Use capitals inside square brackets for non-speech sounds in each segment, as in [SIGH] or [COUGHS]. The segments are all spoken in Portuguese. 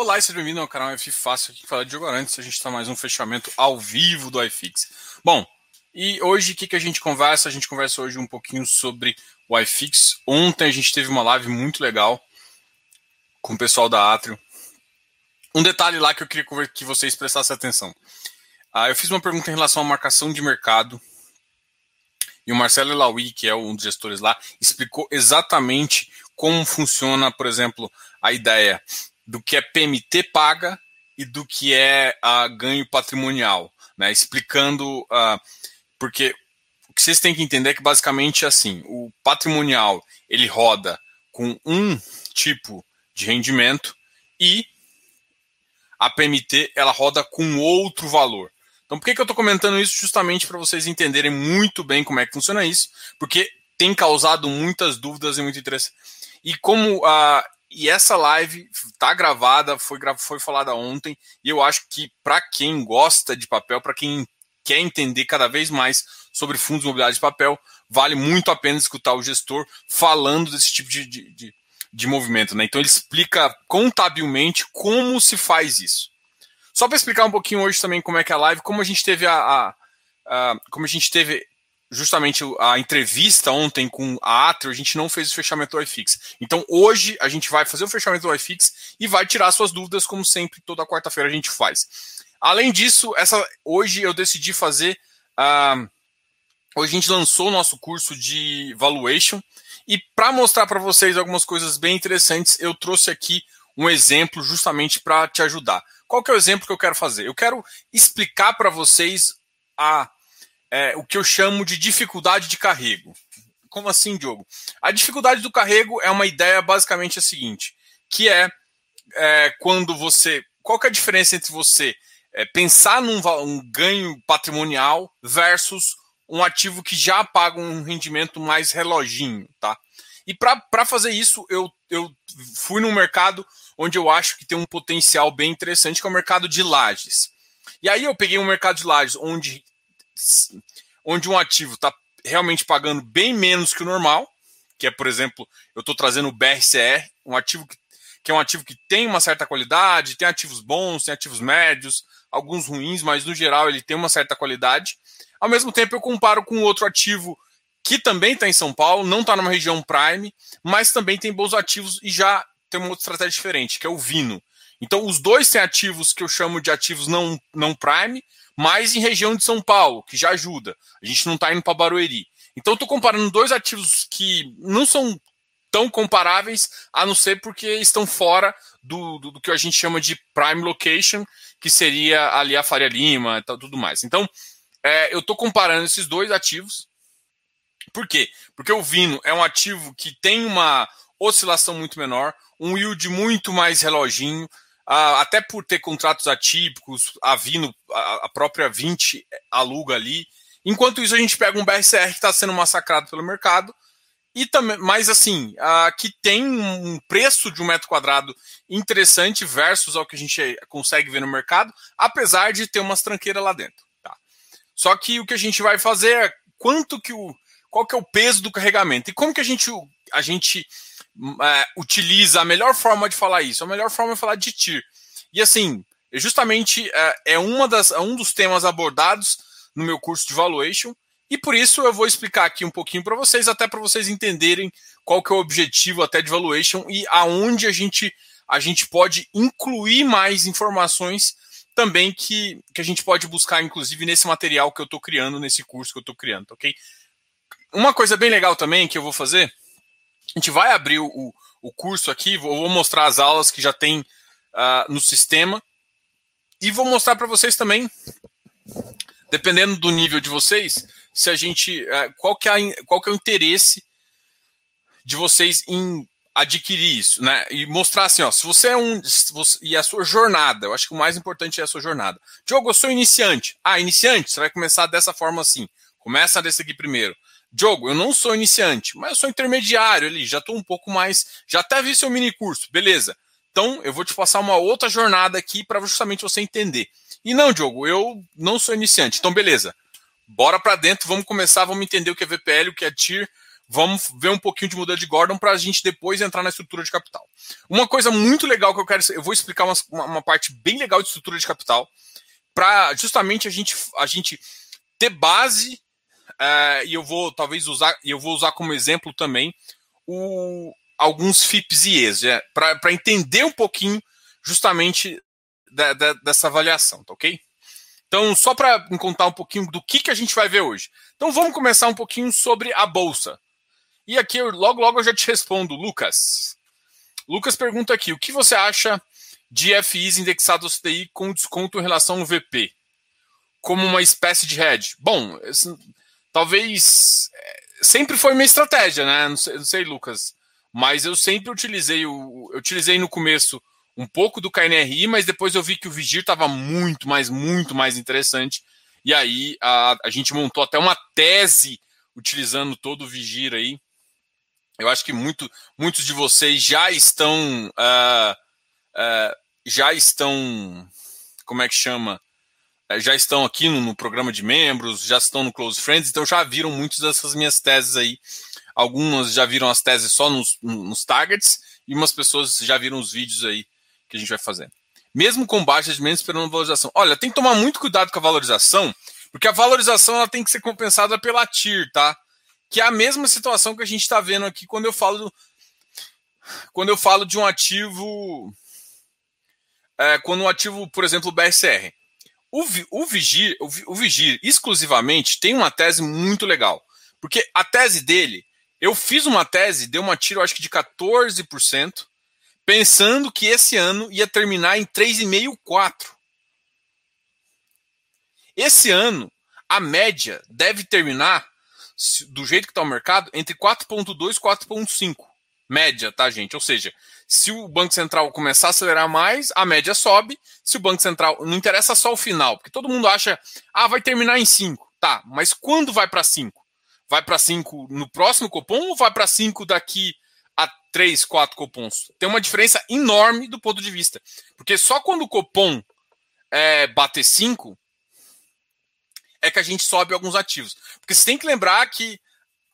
Olá e seja bem-vindo ao canal F Fácil aqui fala de jogo antes. A gente está mais um fechamento ao vivo do iFix. Bom, e hoje o que, que a gente conversa? A gente conversa hoje um pouquinho sobre o iFix. Ontem a gente teve uma live muito legal com o pessoal da Atrio. Um detalhe lá que eu queria que vocês prestassem atenção. Ah, eu fiz uma pergunta em relação à marcação de mercado e o Marcelo Elaui, que é um dos gestores lá, explicou exatamente como funciona, por exemplo, a ideia do que é PMT paga e do que é uh, ganho patrimonial, né? Explicando uh, porque o que vocês têm que entender é que basicamente é assim, o patrimonial ele roda com um tipo de rendimento e a PMT ela roda com outro valor. Então, por que, que eu estou comentando isso? Justamente para vocês entenderem muito bem como é que funciona isso, porque tem causado muitas dúvidas e muito interesse. E como uh, e essa live tá gravada, foi, foi falada ontem, e eu acho que para quem gosta de papel, para quem quer entender cada vez mais sobre fundos imobiliários de papel, vale muito a pena escutar o gestor falando desse tipo de, de, de, de movimento. Né? Então ele explica contabilmente como se faz isso. Só para explicar um pouquinho hoje também como é que é a live, como a gente teve a, a, a como a gente teve justamente a entrevista ontem com a Atrio, a gente não fez o fechamento do iFix. Então hoje a gente vai fazer o fechamento do iFix e vai tirar suas dúvidas, como sempre, toda quarta-feira a gente faz. Além disso, essa hoje eu decidi fazer. Uh, hoje a gente lançou o nosso curso de valuation. E para mostrar para vocês algumas coisas bem interessantes, eu trouxe aqui um exemplo justamente para te ajudar. Qual que é o exemplo que eu quero fazer? Eu quero explicar para vocês a é, o que eu chamo de dificuldade de carrego. Como assim, Diogo? A dificuldade do carrego é uma ideia basicamente a seguinte, que é, é quando você. Qual que é a diferença entre você é, pensar num um ganho patrimonial versus um ativo que já paga um rendimento mais reloginho, tá? E para fazer isso, eu, eu fui num mercado onde eu acho que tem um potencial bem interessante, que é o mercado de lajes. E aí eu peguei um mercado de lajes onde onde um ativo está realmente pagando bem menos que o normal, que é, por exemplo, eu estou trazendo o BRCR, um ativo que, que, é um ativo que tem uma certa qualidade, tem ativos bons, tem ativos médios, alguns ruins, mas no geral ele tem uma certa qualidade. Ao mesmo tempo, eu comparo com outro ativo que também está em São Paulo, não está numa região prime, mas também tem bons ativos e já tem uma outra estratégia diferente, que é o Vino. Então, os dois têm ativos que eu chamo de ativos não, não prime, mas em região de São Paulo, que já ajuda. A gente não está indo para Barueri. Então, estou comparando dois ativos que não são tão comparáveis, a não ser porque estão fora do, do, do que a gente chama de prime location, que seria ali a Faria Lima e tudo mais. Então, é, eu estou comparando esses dois ativos. Por quê? Porque o Vino é um ativo que tem uma oscilação muito menor, um yield muito mais reloginho, até por ter contratos atípicos, a Vino, a própria 20 aluga ali. Enquanto isso, a gente pega um BRCR que está sendo massacrado pelo mercado, e também, mas assim, que tem um preço de um metro quadrado interessante versus ao que a gente consegue ver no mercado, apesar de ter umas tranqueiras lá dentro. Tá? Só que o que a gente vai fazer é quanto que o. qual que é o peso do carregamento e como que a gente, a gente é, utiliza a melhor forma de falar isso. A melhor forma é falar de TIR. E assim, justamente é, é, uma das, é um dos temas abordados no meu curso de valuation. E por isso eu vou explicar aqui um pouquinho para vocês, até para vocês entenderem qual que é o objetivo até de valuation e aonde a gente, a gente pode incluir mais informações também que, que a gente pode buscar, inclusive, nesse material que eu estou criando, nesse curso que eu estou criando, ok? Uma coisa bem legal também que eu vou fazer a gente vai abrir o, o curso aqui, vou, mostrar as aulas que já tem uh, no sistema e vou mostrar para vocês também, dependendo do nível de vocês, se a gente uh, qual, que é, qual que é o interesse de vocês em adquirir isso, né? E mostrar assim, ó, se você é um você, e a sua jornada, eu acho que o mais importante é a sua jornada. Diogo, eu sou iniciante. Ah, iniciante, você vai começar dessa forma assim. Começa desse aqui primeiro. Diogo, eu não sou iniciante, mas eu sou intermediário ali, já estou um pouco mais. Já até vi seu mini curso, beleza. Então, eu vou te passar uma outra jornada aqui para justamente você entender. E não, Diogo, eu não sou iniciante. Então, beleza. Bora para dentro, vamos começar, vamos entender o que é VPL, o que é TIR, vamos ver um pouquinho de modelo de Gordon para a gente depois entrar na estrutura de capital. Uma coisa muito legal que eu quero, eu vou explicar uma, uma parte bem legal de estrutura de capital para justamente a gente, a gente ter base é, e eu vou talvez usar, eu vou usar como exemplo também o, alguns FIPS e ES, é, para entender um pouquinho justamente da, da, dessa avaliação, tá ok? Então, só para contar um pouquinho do que, que a gente vai ver hoje. Então, vamos começar um pouquinho sobre a Bolsa. E aqui, eu, logo, logo eu já te respondo, Lucas. Lucas pergunta aqui, o que você acha de FIs indexados ao CDI com desconto em relação ao VP? Como uma espécie de hedge? Bom, talvez é, sempre foi minha estratégia, né? Não sei, não sei, Lucas, mas eu sempre utilizei o, eu utilizei no começo um pouco do KNRI, mas depois eu vi que o Vigir estava muito mais, muito mais interessante. E aí a, a gente montou até uma tese utilizando todo o Vigir aí. Eu acho que muito, muitos de vocês já estão uh, uh, já estão como é que chama já estão aqui no, no, programa de membros, já estão no Close Friends, então já viram muitas dessas minhas teses aí. Algumas já viram as teses só nos, nos targets, e umas pessoas já viram os vídeos aí que a gente vai fazer. Mesmo com baixas de menos esperando valorização. Olha, tem que tomar muito cuidado com a valorização, porque a valorização ela tem que ser compensada pela TIR, tá? Que é a mesma situação que a gente está vendo aqui quando eu falo do, quando eu falo de um ativo é, quando um ativo, por exemplo, o BSR. O, o, Vigir, o, o Vigir exclusivamente tem uma tese muito legal. Porque a tese dele, eu fiz uma tese, deu uma tiro, acho que de 14%, pensando que esse ano ia terminar em 3,5, 4. Esse ano, a média deve terminar, do jeito que está o mercado, entre 4,2 e 4,5. Média, tá, gente? Ou seja, se o Banco Central começar a acelerar mais, a média sobe. Se o Banco Central. Não interessa só o final, porque todo mundo acha, ah, vai terminar em 5. Tá, mas quando vai para 5? Vai para 5 no próximo cupom ou vai para 5 daqui a 3, 4 cupons? Tem uma diferença enorme do ponto de vista. Porque só quando o cupom é, bater 5 é que a gente sobe alguns ativos. Porque você tem que lembrar que,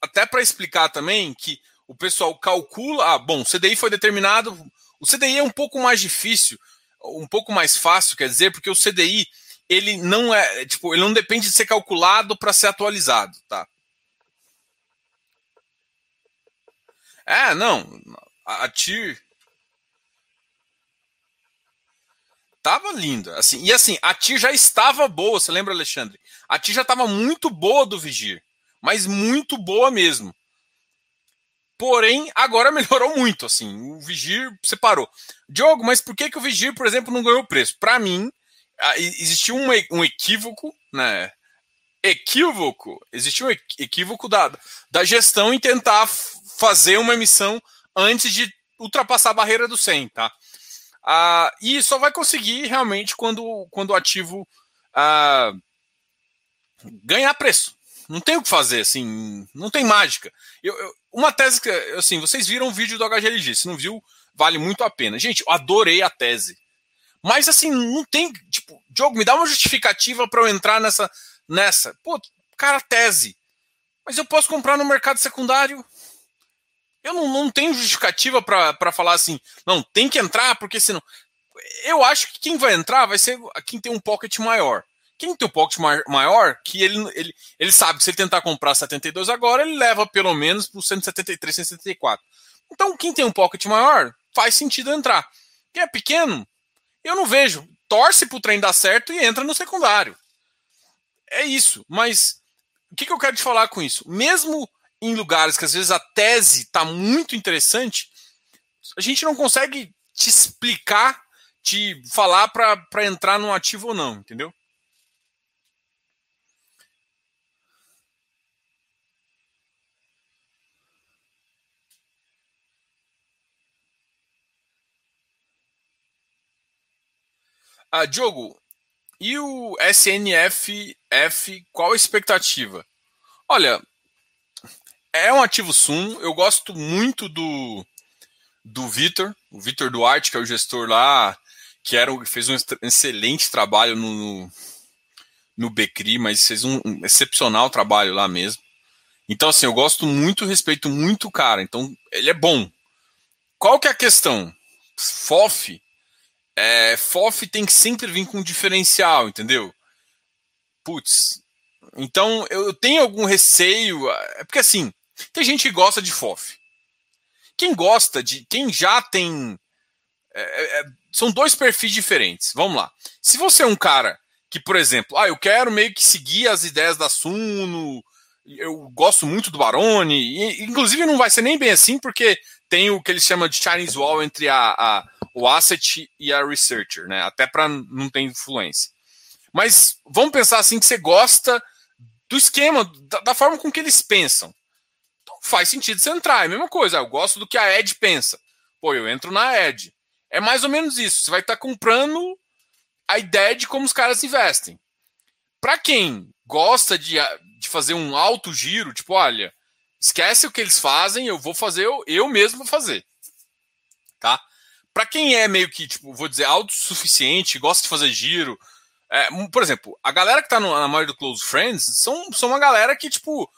até para explicar também, que o pessoal calcula, ah, bom, o CDI foi determinado, o CDI é um pouco mais difícil, um pouco mais fácil, quer dizer, porque o CDI ele não é, tipo, ele não depende de ser calculado para ser atualizado, tá? É, não, a, TIR tava linda, assim, e assim, a TIR já estava boa, você lembra, Alexandre? A TIR já estava muito boa do Vigir, mas muito boa mesmo. Porém, agora melhorou muito, assim. O Vigir separou. Diogo, mas por que, que o Vigir, por exemplo, não ganhou preço? Para mim, existiu um, um equívoco, né? Equívoco. Existiu um equívoco da, da gestão em tentar fazer uma emissão antes de ultrapassar a barreira do 100, tá? Ah, e só vai conseguir realmente quando, quando o ativo ah, ganhar preço. Não tem o que fazer, assim, não tem mágica. Eu, eu, uma tese que, assim, vocês viram o vídeo do HGLG, se não viu, vale muito a pena. Gente, eu adorei a tese. Mas, assim, não tem, tipo, Diogo, me dá uma justificativa para eu entrar nessa, nessa. Pô, cara, tese. Mas eu posso comprar no mercado secundário? Eu não, não tenho justificativa para falar assim, não, tem que entrar, porque senão. Eu acho que quem vai entrar vai ser quem tem um pocket maior. Quem tem o pocket maior, que ele, ele, ele sabe que se ele tentar comprar 72 agora, ele leva pelo menos para o 173, 174. Então, quem tem um pocket maior, faz sentido entrar. Quem é pequeno, eu não vejo. Torce para o trem dar certo e entra no secundário. É isso. Mas o que, que eu quero te falar com isso? Mesmo em lugares que às vezes a tese está muito interessante, a gente não consegue te explicar, te falar para entrar num ativo ou não, entendeu? Ah, Diogo, e o SNFF, qual a expectativa? Olha, é um ativo Sum, eu gosto muito do, do Vitor, o Vitor Duarte, que é o gestor lá, que era, fez um excelente trabalho no, no, Becri, mas fez um, um excepcional trabalho lá mesmo. Então, assim, eu gosto muito, respeito muito o cara. Então, ele é bom. Qual que é a questão? FOF, é, FOF tem que sempre vir com um diferencial, entendeu? Putz. Então, eu tenho algum receio. É porque, assim, tem gente que gosta de FOF. Quem gosta de. Quem já tem. É, é, é, são dois perfis diferentes. Vamos lá. Se você é um cara que, por exemplo, ah, eu quero meio que seguir as ideias da Suno, eu gosto muito do Barone, e, inclusive não vai ser nem bem assim, porque tem o que eles chamam de Chinese Wall entre a, a o asset e a researcher, né? Até para não ter influência. Mas vamos pensar assim que você gosta do esquema, da, da, forma com que eles pensam. Então faz sentido você entrar. É a mesma coisa. Eu gosto do que a Ed pensa. Pô, eu entro na Ed. É mais ou menos isso. Você vai estar tá comprando a ideia de como os caras investem. Para quem gosta de, de fazer um alto giro, tipo, olha, esquece o que eles fazem, eu vou fazer, eu, eu mesmo vou fazer. Tá? Para quem é meio que, tipo, vou dizer, autossuficiente, gosta de fazer giro, é, por exemplo, a galera que tá no, na maioria do Close Friends são, são uma galera que, tipo,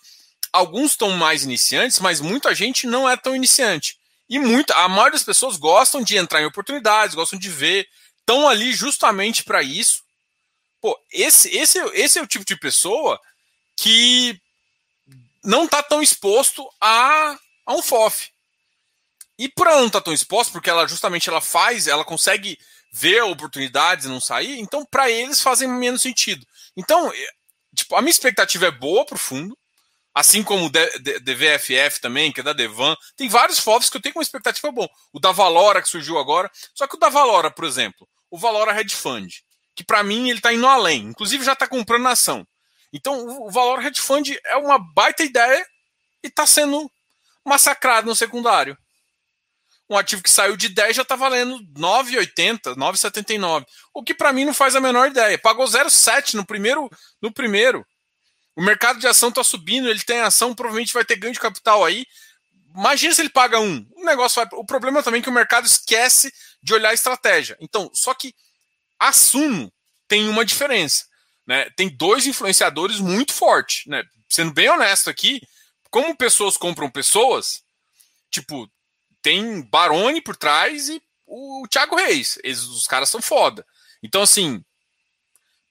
alguns estão mais iniciantes, mas muita gente não é tão iniciante. E muita, a maioria das pessoas gostam de entrar em oportunidades, gostam de ver, estão ali justamente para isso. Pô, esse, esse, esse é o tipo de pessoa que não está tão exposto a, a um FOF. E por ela não estar tá tão exposta, porque ela justamente ela faz, ela consegue ver oportunidades e não sair, então para eles fazem menos sentido. Então, tipo, a minha expectativa é boa para o fundo, assim como o DVFF também, que é da Devan. Tem vários FOFs que eu tenho uma expectativa boa. O da Valora, que surgiu agora. Só que o da Valora, por exemplo, o Valora Hedge Fund, que para mim ele está indo além. Inclusive já está comprando ação. Então, o Valor Hedge Fund é uma baita ideia e está sendo massacrado no secundário. Um ativo que saiu de 10 já está valendo 9,80, 9,79. O que para mim não faz a menor ideia. Pagou 0,7 no primeiro, no primeiro. O mercado de ação está subindo, ele tem ação, provavelmente vai ter ganho de capital aí. Imagina se ele paga um. O negócio vai. O problema também é que o mercado esquece de olhar a estratégia. Então, só que a Suno tem uma diferença né, tem dois influenciadores muito fortes. Né? Sendo bem honesto aqui, como pessoas compram pessoas, tipo, tem Barone por trás e o Thiago Reis. Eles, os caras são foda. Então, assim,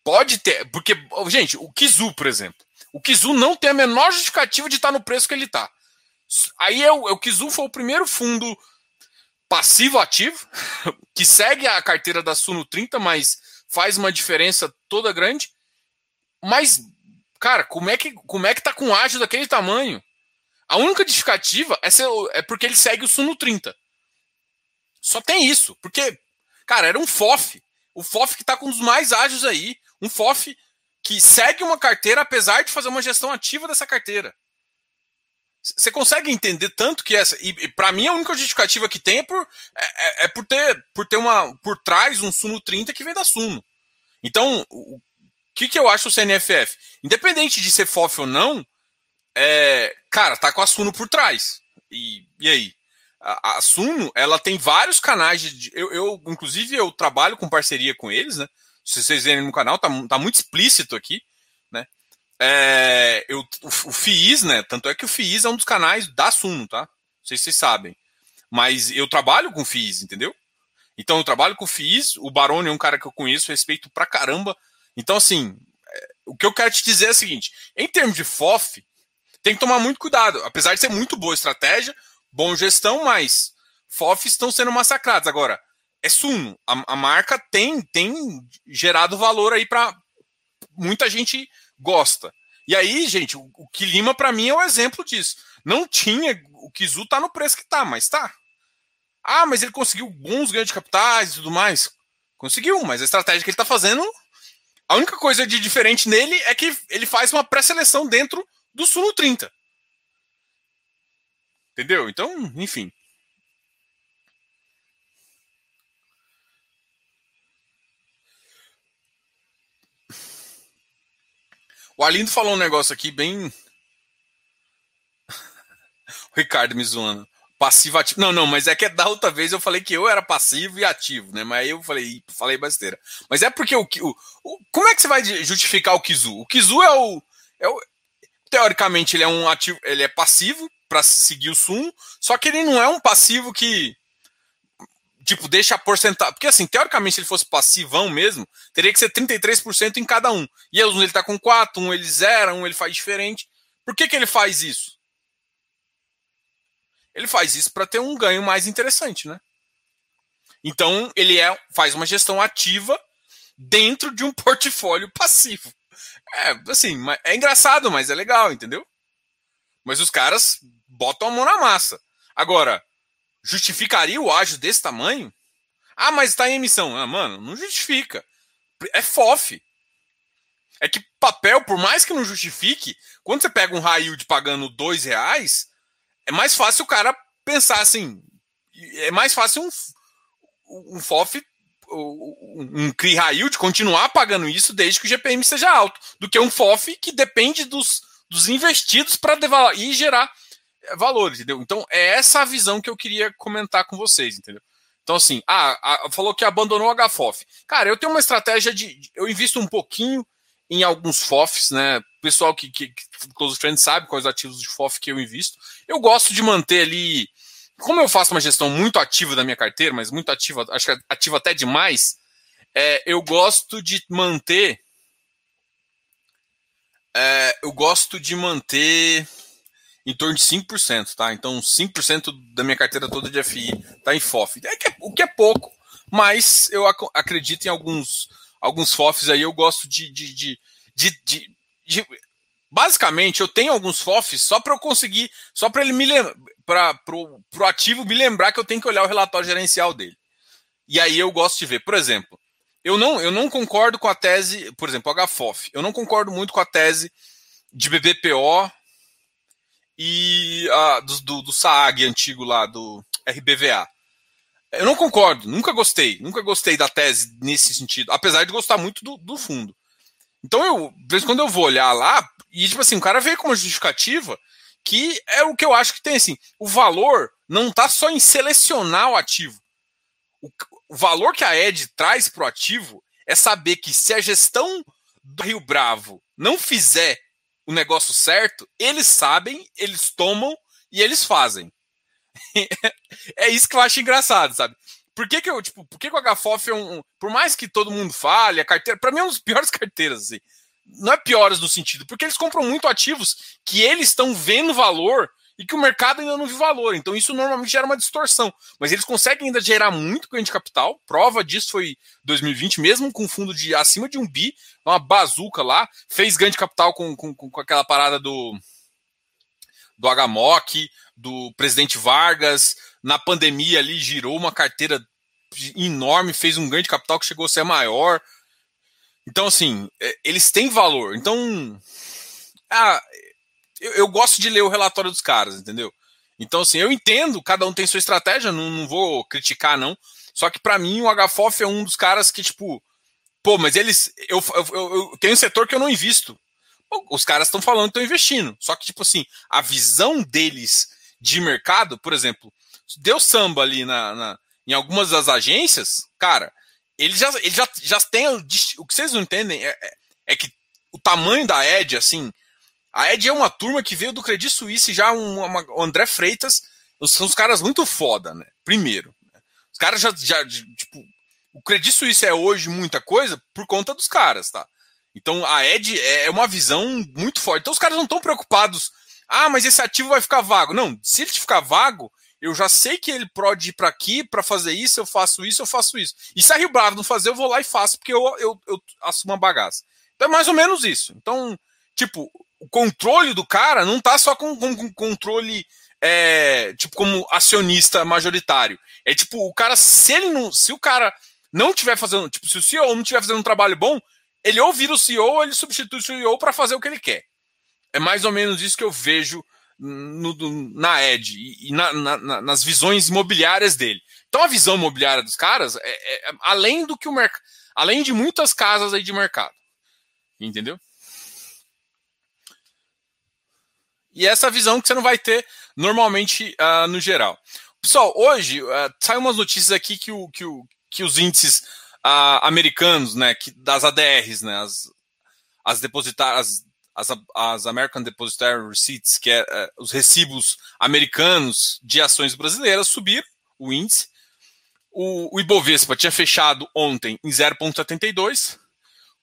pode ter. Porque, gente, o Kizu, por exemplo. O Kizu não tem a menor justificativa de estar no preço que ele está. Aí é o, é o Kizu foi o primeiro fundo passivo ativo [LAUGHS] que segue a carteira da Suno 30, mas faz uma diferença toda grande. Mas, cara, como é que, como é que tá com ágio daquele tamanho? A única justificativa é, ser, é porque ele segue o Suno 30. Só tem isso. Porque, cara, era um FOF. O FOF que tá com um mais ágeis aí. Um FOF que segue uma carteira, apesar de fazer uma gestão ativa dessa carteira. Você consegue entender tanto que essa. E, e para mim, a única justificativa que tem é por, é, é, é, por, ter, por ter uma. Por trás um Suno 30 que vem da Suno. Então, o, que, que eu acho o CNFF? Independente de ser FOF ou não, é, cara, tá com a Suno por trás. E, e aí? A, a Suno, ela tem vários canais de. Eu, eu, inclusive, eu trabalho com parceria com eles, né? Se vocês verem no canal, tá, tá muito explícito aqui, né? É, eu, o, o FIIs, né? Tanto é que o FIIs é um dos canais da Suno, tá? Não sei se vocês sabem. Mas eu trabalho com FIIs, entendeu? Então eu trabalho com FIIs, o Barone é um cara que eu conheço, respeito pra caramba então, assim, é, o que eu quero te dizer é o seguinte: em termos de FOF, tem que tomar muito cuidado. Apesar de ser muito boa estratégia, boa gestão, mas FOF estão sendo massacrados. Agora, é Suno. A, a marca tem, tem gerado valor aí para muita gente gosta. E aí, gente, o, o que Lima para mim é o um exemplo disso. Não tinha, o Kizu tá no preço que tá, mas tá. Ah, mas ele conseguiu bons ganhos de capitais e tudo mais. Conseguiu, mas a estratégia que ele tá fazendo a única coisa de diferente nele é que ele faz uma pré-seleção dentro do Suno 30. Entendeu? Então, enfim. O Alindo falou um negócio aqui bem. [LAUGHS] o Ricardo me zoando. Passivo ativo. Não, não, mas é que da outra vez eu falei que eu era passivo e ativo, né? Mas aí eu falei, falei besteira. Mas é porque o, o, o como é que você vai justificar o Kizu? O Kizu é o, é o teoricamente ele é um ativo, ele é passivo para seguir o sumo, só que ele não é um passivo que tipo deixa a porcentagem, porque assim, teoricamente se ele fosse passivão mesmo, teria que ser 33% em cada um. E um ele tá com 4, um ele zera, um ele faz diferente. Por que que ele faz isso? Ele faz isso para ter um ganho mais interessante, né? Então, ele é, faz uma gestão ativa dentro de um [LAUGHS] portfólio passivo. É, assim, é engraçado, mas é legal, entendeu? Mas os caras botam a mão na massa. Agora, justificaria o ágio desse tamanho? Ah, mas está em emissão. Ah, mano, não justifica. É FOF. É que papel, por mais que não justifique, quando você pega um high yield pagando dois reais, é mais fácil o cara pensar assim. É mais fácil um, um FOF, um CRI yield continuar pagando isso desde que o GPM seja alto, do que um FOF que depende dos, dos investidos para e gerar é, valor, entendeu? Então é essa a visão que eu queria comentar com vocês, entendeu? Então, assim, ah, falou que abandonou o HFOF. Cara, eu tenho uma estratégia de. Eu invisto um pouquinho em alguns FOFs, né? O pessoal que, que, que Close Friends sabe quais ativos de FOF que eu invisto. Eu gosto de manter ali como eu faço uma gestão muito ativa da minha carteira, mas muito ativa, acho que ativa até demais, é, eu gosto de manter. É, eu gosto de manter em torno de 5%, tá? Então, 5% da minha carteira toda de FI está em FOF. É que é, o que é pouco, mas eu ac acredito em alguns, alguns FOFs aí. Eu gosto de, de, de, de, basicamente, eu tenho alguns FOFs só para eu conseguir, só para ele me para pro, ativo me lembrar que eu tenho que olhar o relatório gerencial dele. E aí eu gosto de ver, por exemplo, eu não, eu não concordo com a tese, por exemplo, HFOF. Eu não concordo muito com a tese de BBPO e a, do, do, do SAAG antigo lá, do RBVA. Eu não concordo, nunca gostei, nunca gostei da tese nesse sentido, apesar de gostar muito do, do fundo. Então eu, de vez em quando eu vou olhar lá, e tipo assim, o cara veio com uma justificativa que é o que eu acho que tem assim, o valor não está só em selecionar o ativo. O, o valor que a Ed traz para o ativo é saber que se a gestão do Rio Bravo não fizer o negócio certo, eles sabem, eles tomam e eles fazem. [LAUGHS] é isso que eu acho engraçado, sabe? Por que, que eu, tipo, por que, que o HFOF é um, Por mais que todo mundo fale, a carteira. Para mim é uma das piores [LAUGHS] carteiras, assim. Não é piores no sentido, porque eles compram muito ativos que eles estão vendo valor e que o mercado ainda não viu valor. Então isso normalmente gera uma distorção. Mas eles conseguem ainda gerar muito ganho de capital. Prova disso foi 2020, mesmo com fundo de acima de um bi, uma bazuca lá, fez ganho de capital com, com, com aquela parada do do HMOC, do presidente Vargas, na pandemia ali girou uma carteira enorme, fez um ganho de capital que chegou a ser maior. Então, assim, é, eles têm valor. Então, ah, eu, eu, gosto de ler o relatório dos caras, entendeu? Então, assim, eu entendo, cada um tem sua estratégia, não, não vou criticar, não. Só que para mim o HFOF é um dos caras que, tipo, pô, mas eles. Eu, eu, eu, eu tenho um setor que eu não invisto. Pô, os caras estão falando que estão investindo. Só que, tipo assim, a visão deles de mercado, por exemplo, deu samba ali na, na, em algumas das agências, cara, ele já, ele já, já tem. O, o que vocês não entendem é, é, é, que o tamanho da Ed, assim. A Ed é uma turma que veio do Credit Suisse já um, uma, o André Freitas. São os caras muito foda, né? Primeiro. Né? Os caras já, já. Tipo, o Credit Suisse é hoje muita coisa por conta dos caras, tá? Então a Ed é, é uma visão muito forte. Então os caras não estão preocupados. Ah, mas esse ativo vai ficar vago. Não, se ele ficar vago, eu já sei que ele pode ir para aqui para fazer isso, eu faço isso, eu faço isso. E se a Rio Bravo não fazer, eu vou lá e faço, porque eu, eu, eu assumo uma bagaça. Então é mais ou menos isso. Então, tipo, o controle do cara não tá só com, com, com controle, é, tipo, como acionista majoritário. É tipo, o cara, se ele não. Se o cara não tiver fazendo. Tipo, se o CEO não tiver fazendo um trabalho bom, ele ou vira o CEO ou ele substitui o CEO para fazer o que ele quer. É mais ou menos isso que eu vejo no, na Ed e na, na, nas visões imobiliárias dele. Então a visão imobiliária dos caras é, é, é além do que o mercado, além de muitas casas aí de mercado, entendeu? E essa visão que você não vai ter normalmente uh, no geral. Pessoal, hoje uh, saiu umas notícias aqui que, o, que, o, que os índices uh, americanos, né, que, das ADRs, né, as, as depositárias, as, as American Depositary Receipts, que é uh, os recibos americanos de ações brasileiras, subiram o índice. O, o Ibovespa tinha fechado ontem em 0,72,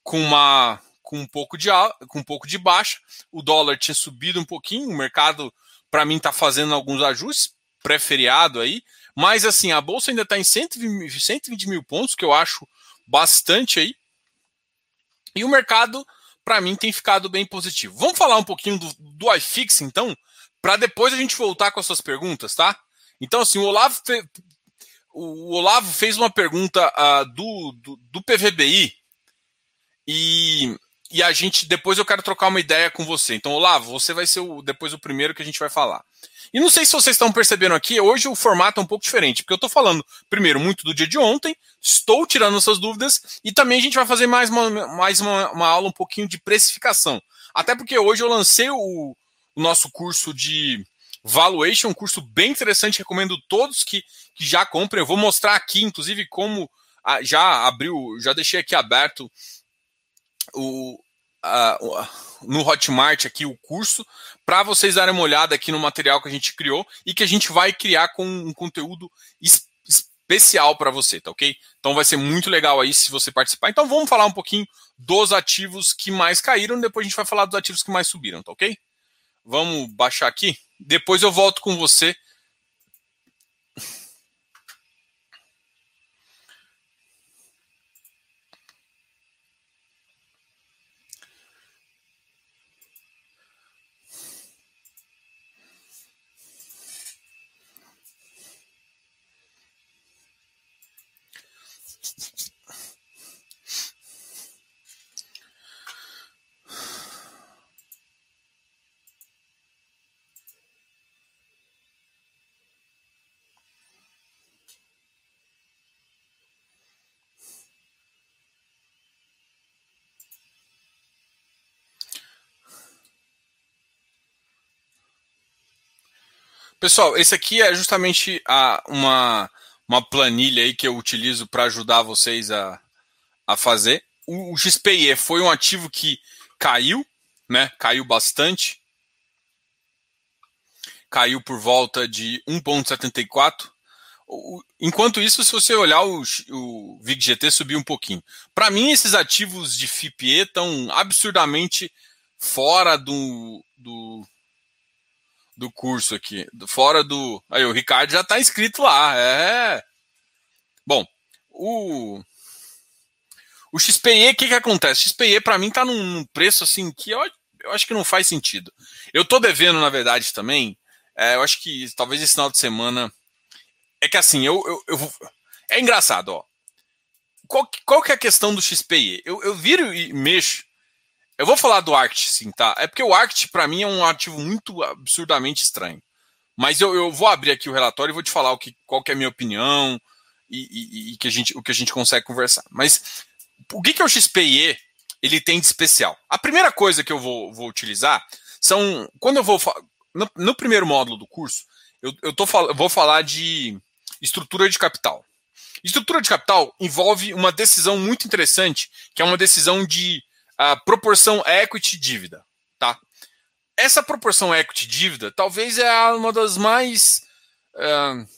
com uma com um pouco de com um pouco de baixa. O dólar tinha subido um pouquinho, o mercado para mim está fazendo alguns ajustes pré-feriado aí, mas assim, a bolsa ainda está em 120, 120 mil pontos, que eu acho bastante aí. E o mercado, para mim, tem ficado bem positivo. Vamos falar um pouquinho do, do iFix, então, para depois a gente voltar com as suas perguntas, tá? Então, assim, o Olavo, fe... o Olavo fez uma pergunta uh, do, do, do PVBI e e a gente depois eu quero trocar uma ideia com você. Então, Olavo, você vai ser o, depois o primeiro que a gente vai falar. E não sei se vocês estão percebendo aqui, hoje o formato é um pouco diferente, porque eu estou falando primeiro muito do dia de ontem, estou tirando essas dúvidas e também a gente vai fazer mais uma, mais uma, uma aula um pouquinho de precificação. Até porque hoje eu lancei o, o nosso curso de valuation, um curso bem interessante, recomendo todos que, que já comprem. Eu vou mostrar aqui, inclusive, como a, já abriu, já deixei aqui aberto o, a, no Hotmart aqui o curso para vocês darem uma olhada aqui no material que a gente criou e que a gente vai criar com um conteúdo es, especial para você, tá ok? Então vai ser muito legal aí se você participar. Então vamos falar um pouquinho dos ativos que mais caíram, depois a gente vai falar dos ativos que mais subiram, tá ok? Vamos baixar aqui. Depois eu volto com você Pessoal, esse aqui é justamente a, uma, uma planilha aí que eu utilizo para ajudar vocês a, a fazer. O, o XPE foi um ativo que caiu, né? Caiu bastante. Caiu por volta de 1,74. Enquanto isso, se você olhar o, o VIG-GT subiu um pouquinho. Para mim, esses ativos de FIPE estão absurdamente fora do, do, do curso aqui. Fora do. Aí, o Ricardo já está inscrito lá. É. Bom, o. O XPE, o que, que acontece? O XPE, para mim, está num preço assim que eu, eu acho que não faz sentido. Eu estou devendo, na verdade, também. É, eu acho que talvez esse final de semana. É que assim, eu, eu, eu É engraçado, ó. Qual, qual que é a questão do XPE? Eu, eu viro e mexo eu vou falar do ARCT, sim, tá? É porque o ARCT, para mim, é um ativo muito absurdamente estranho. Mas eu, eu vou abrir aqui o relatório e vou te falar o que, qual que é a minha opinião e, e, e, que a gente, o que a gente consegue conversar. Mas o que, que é o XPIE ele tem de especial? A primeira coisa que eu vou, vou utilizar são. Quando eu vou. No, no primeiro módulo do curso, eu, eu, tô, eu vou falar de estrutura de capital. Estrutura de capital envolve uma decisão muito interessante, que é uma decisão de a proporção equity dívida, tá? Essa proporção equity dívida talvez é uma das mais uh,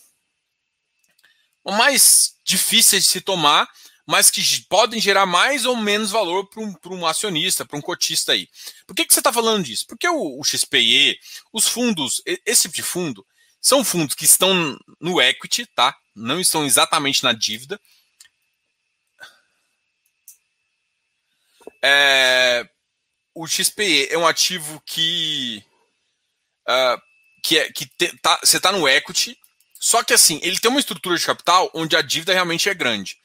mais difíceis de se tomar, mas que podem gerar mais ou menos valor para um, um, acionista, para um cotista aí. Por que, que você está falando disso? Porque o, o XPE, os fundos, esse tipo de fundo, são fundos que estão no equity, tá? Não estão exatamente na dívida. É, o XPE é um ativo que uh, que, é, que te, tá, você está no equity, só que assim, ele tem uma estrutura de capital onde a dívida realmente é grande.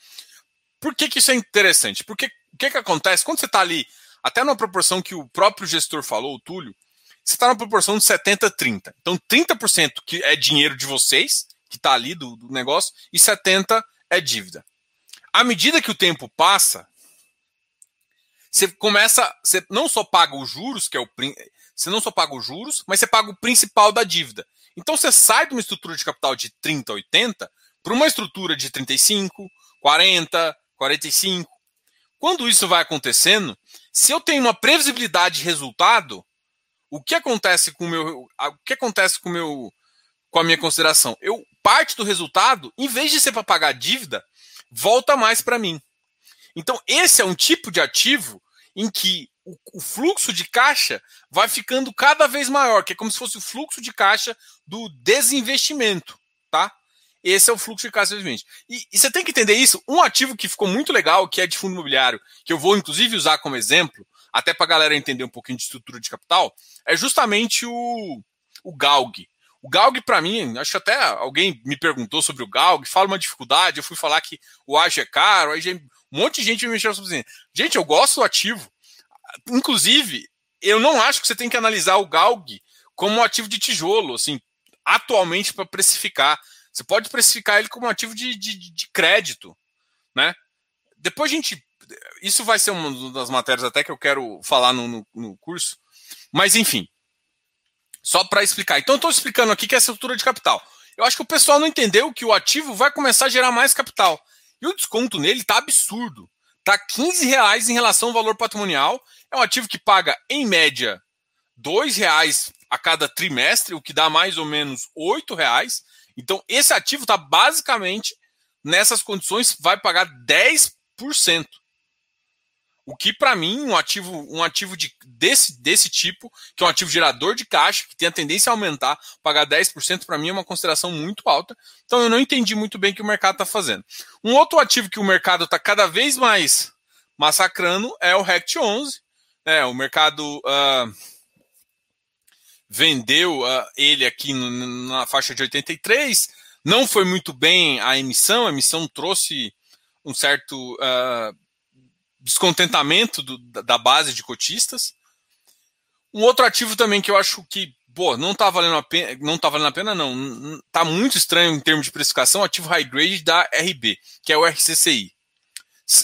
Por que, que isso é interessante? Porque o que, que acontece? Quando você está ali, até numa proporção que o próprio gestor falou, o Túlio, você está na proporção de 70-30. Então, 30% que é dinheiro de vocês, que está ali do, do negócio, e 70% é dívida. À medida que o tempo passa, você começa, você não só paga os juros, que é o você não só paga os juros, mas você paga o principal da dívida. Então você sai de uma estrutura de capital de 30, 80 para uma estrutura de 35, 40, 45. Quando isso vai acontecendo, Se eu tenho uma previsibilidade de resultado, o que acontece com meu, o que acontece com meu, com a minha consideração? Eu parte do resultado, em vez de ser para pagar dívida, volta mais para mim. Então esse é um tipo de ativo em que o, o, fluxo de caixa vai ficando cada vez maior, que é como se fosse o fluxo de caixa do desinvestimento, tá? Esse é o fluxo de caixa de e, e você tem que entender isso. Um ativo que ficou muito legal, que é de fundo imobiliário, que eu vou inclusive usar como exemplo, até para a galera entender um pouquinho de estrutura de capital, é justamente o, o GALG. O GALG, para mim, acho que até alguém me perguntou sobre o GALG, fala uma dificuldade, eu fui falar que o AGE é caro, aí um monte de gente me mexeu sobre. Gente, eu gosto do ativo. Inclusive, eu não acho que você tem que analisar o GALG como um ativo de tijolo, assim, atualmente para precificar. Você pode precificar ele como um ativo de, de, de crédito, né? Depois a gente isso vai ser uma das matérias até que eu quero falar no, no, no curso. Mas, enfim. Só para explicar. Então, eu estou explicando aqui que é a estrutura de capital. Eu acho que o pessoal não entendeu que o ativo vai começar a gerar mais capital. E o desconto nele está absurdo. Está 15 reais em relação ao valor patrimonial. É um ativo que paga, em média, R$ reais a cada trimestre, o que dá mais ou menos R$ reais. Então, esse ativo está basicamente nessas condições, vai pagar 10%. O que para mim um ativo, um ativo de, desse, desse tipo, que é um ativo gerador de caixa, que tem a tendência a aumentar, pagar 10% para mim é uma consideração muito alta. Então eu não entendi muito bem o que o mercado está fazendo. Um outro ativo que o mercado está cada vez mais massacrando é o RECT 11. É, o mercado uh, vendeu uh, ele aqui no, na faixa de 83. Não foi muito bem a emissão, a emissão trouxe um certo uh, descontentamento do, da base de cotistas. Um outro ativo também que eu acho que, pô, não tá valendo a pena, não tá valendo a pena, não. Tá muito estranho em termos de precificação, ativo high grade da RB, que é o RCCI.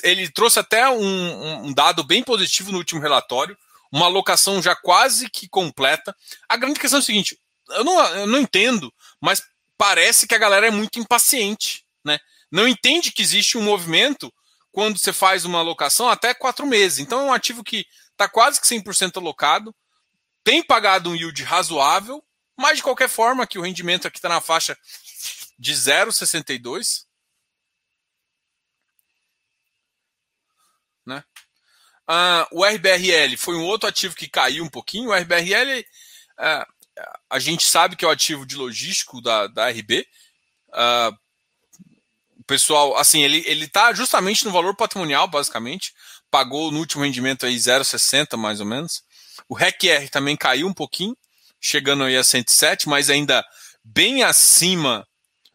Ele trouxe até um, um dado bem positivo no último relatório, uma alocação já quase que completa. A grande questão é o seguinte: eu não, eu não entendo, mas parece que a galera é muito impaciente, né? Não entende que existe um movimento quando você faz uma alocação até quatro meses. Então é um ativo que está quase que 100% alocado, tem pagado um yield razoável, mas de qualquer forma que o rendimento aqui está na faixa de 0,62. Né? Ah, o RBRL foi um outro ativo que caiu um pouquinho. O RBRL, ah, a gente sabe que é o ativo de logístico da, da RB. Ah, pessoal, assim, ele, ele tá justamente no valor patrimonial, basicamente. Pagou no último rendimento aí 0,60 mais ou menos. O RECR também caiu um pouquinho, chegando aí a 107, mas ainda bem acima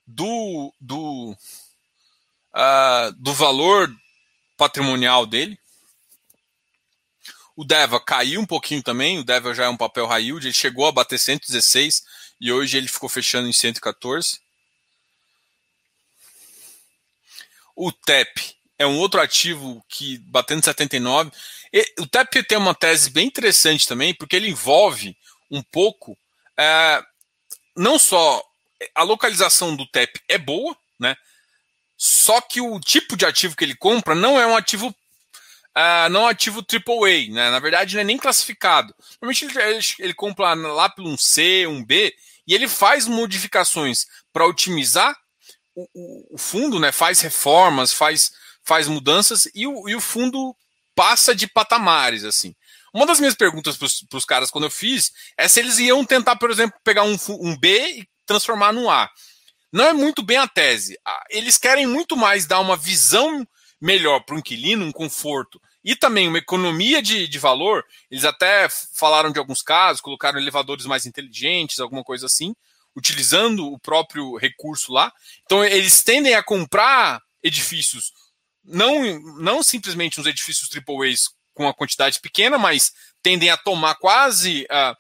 do, do, uh, do valor patrimonial dele. O Deva caiu um pouquinho também, o Deva já é um papel high yield, ele chegou a bater 116 e hoje ele ficou fechando em 114. O TEP é um outro ativo que batendo 79. E, o TEP tem uma tese bem interessante também, porque ele envolve um pouco é, não só a localização do TEP é boa, né? Só que o tipo de ativo que ele compra não é um ativo uh, não é ativo AAA, né? Na verdade, não é nem classificado. Normalmente ele, ele, ele compra lá pelo um C, um B, e ele faz modificações para otimizar o, o, fundo né, faz reformas, faz, faz mudanças e o, e o fundo passa de patamares. assim. Uma das minhas perguntas para os caras quando eu fiz é se eles iam tentar, por exemplo, pegar um, um B e transformar num A. Não é muito bem a tese. Eles querem muito mais dar uma visão melhor para o inquilino, um conforto e também uma economia de, de valor. Eles até falaram de alguns casos, colocaram elevadores mais inteligentes, alguma coisa assim, utilizando o próprio recurso lá. Então, eles tendem a comprar edifícios, não, não simplesmente uns edifícios AAA com a quantidade pequena, mas tendem a tomar quase. Uh,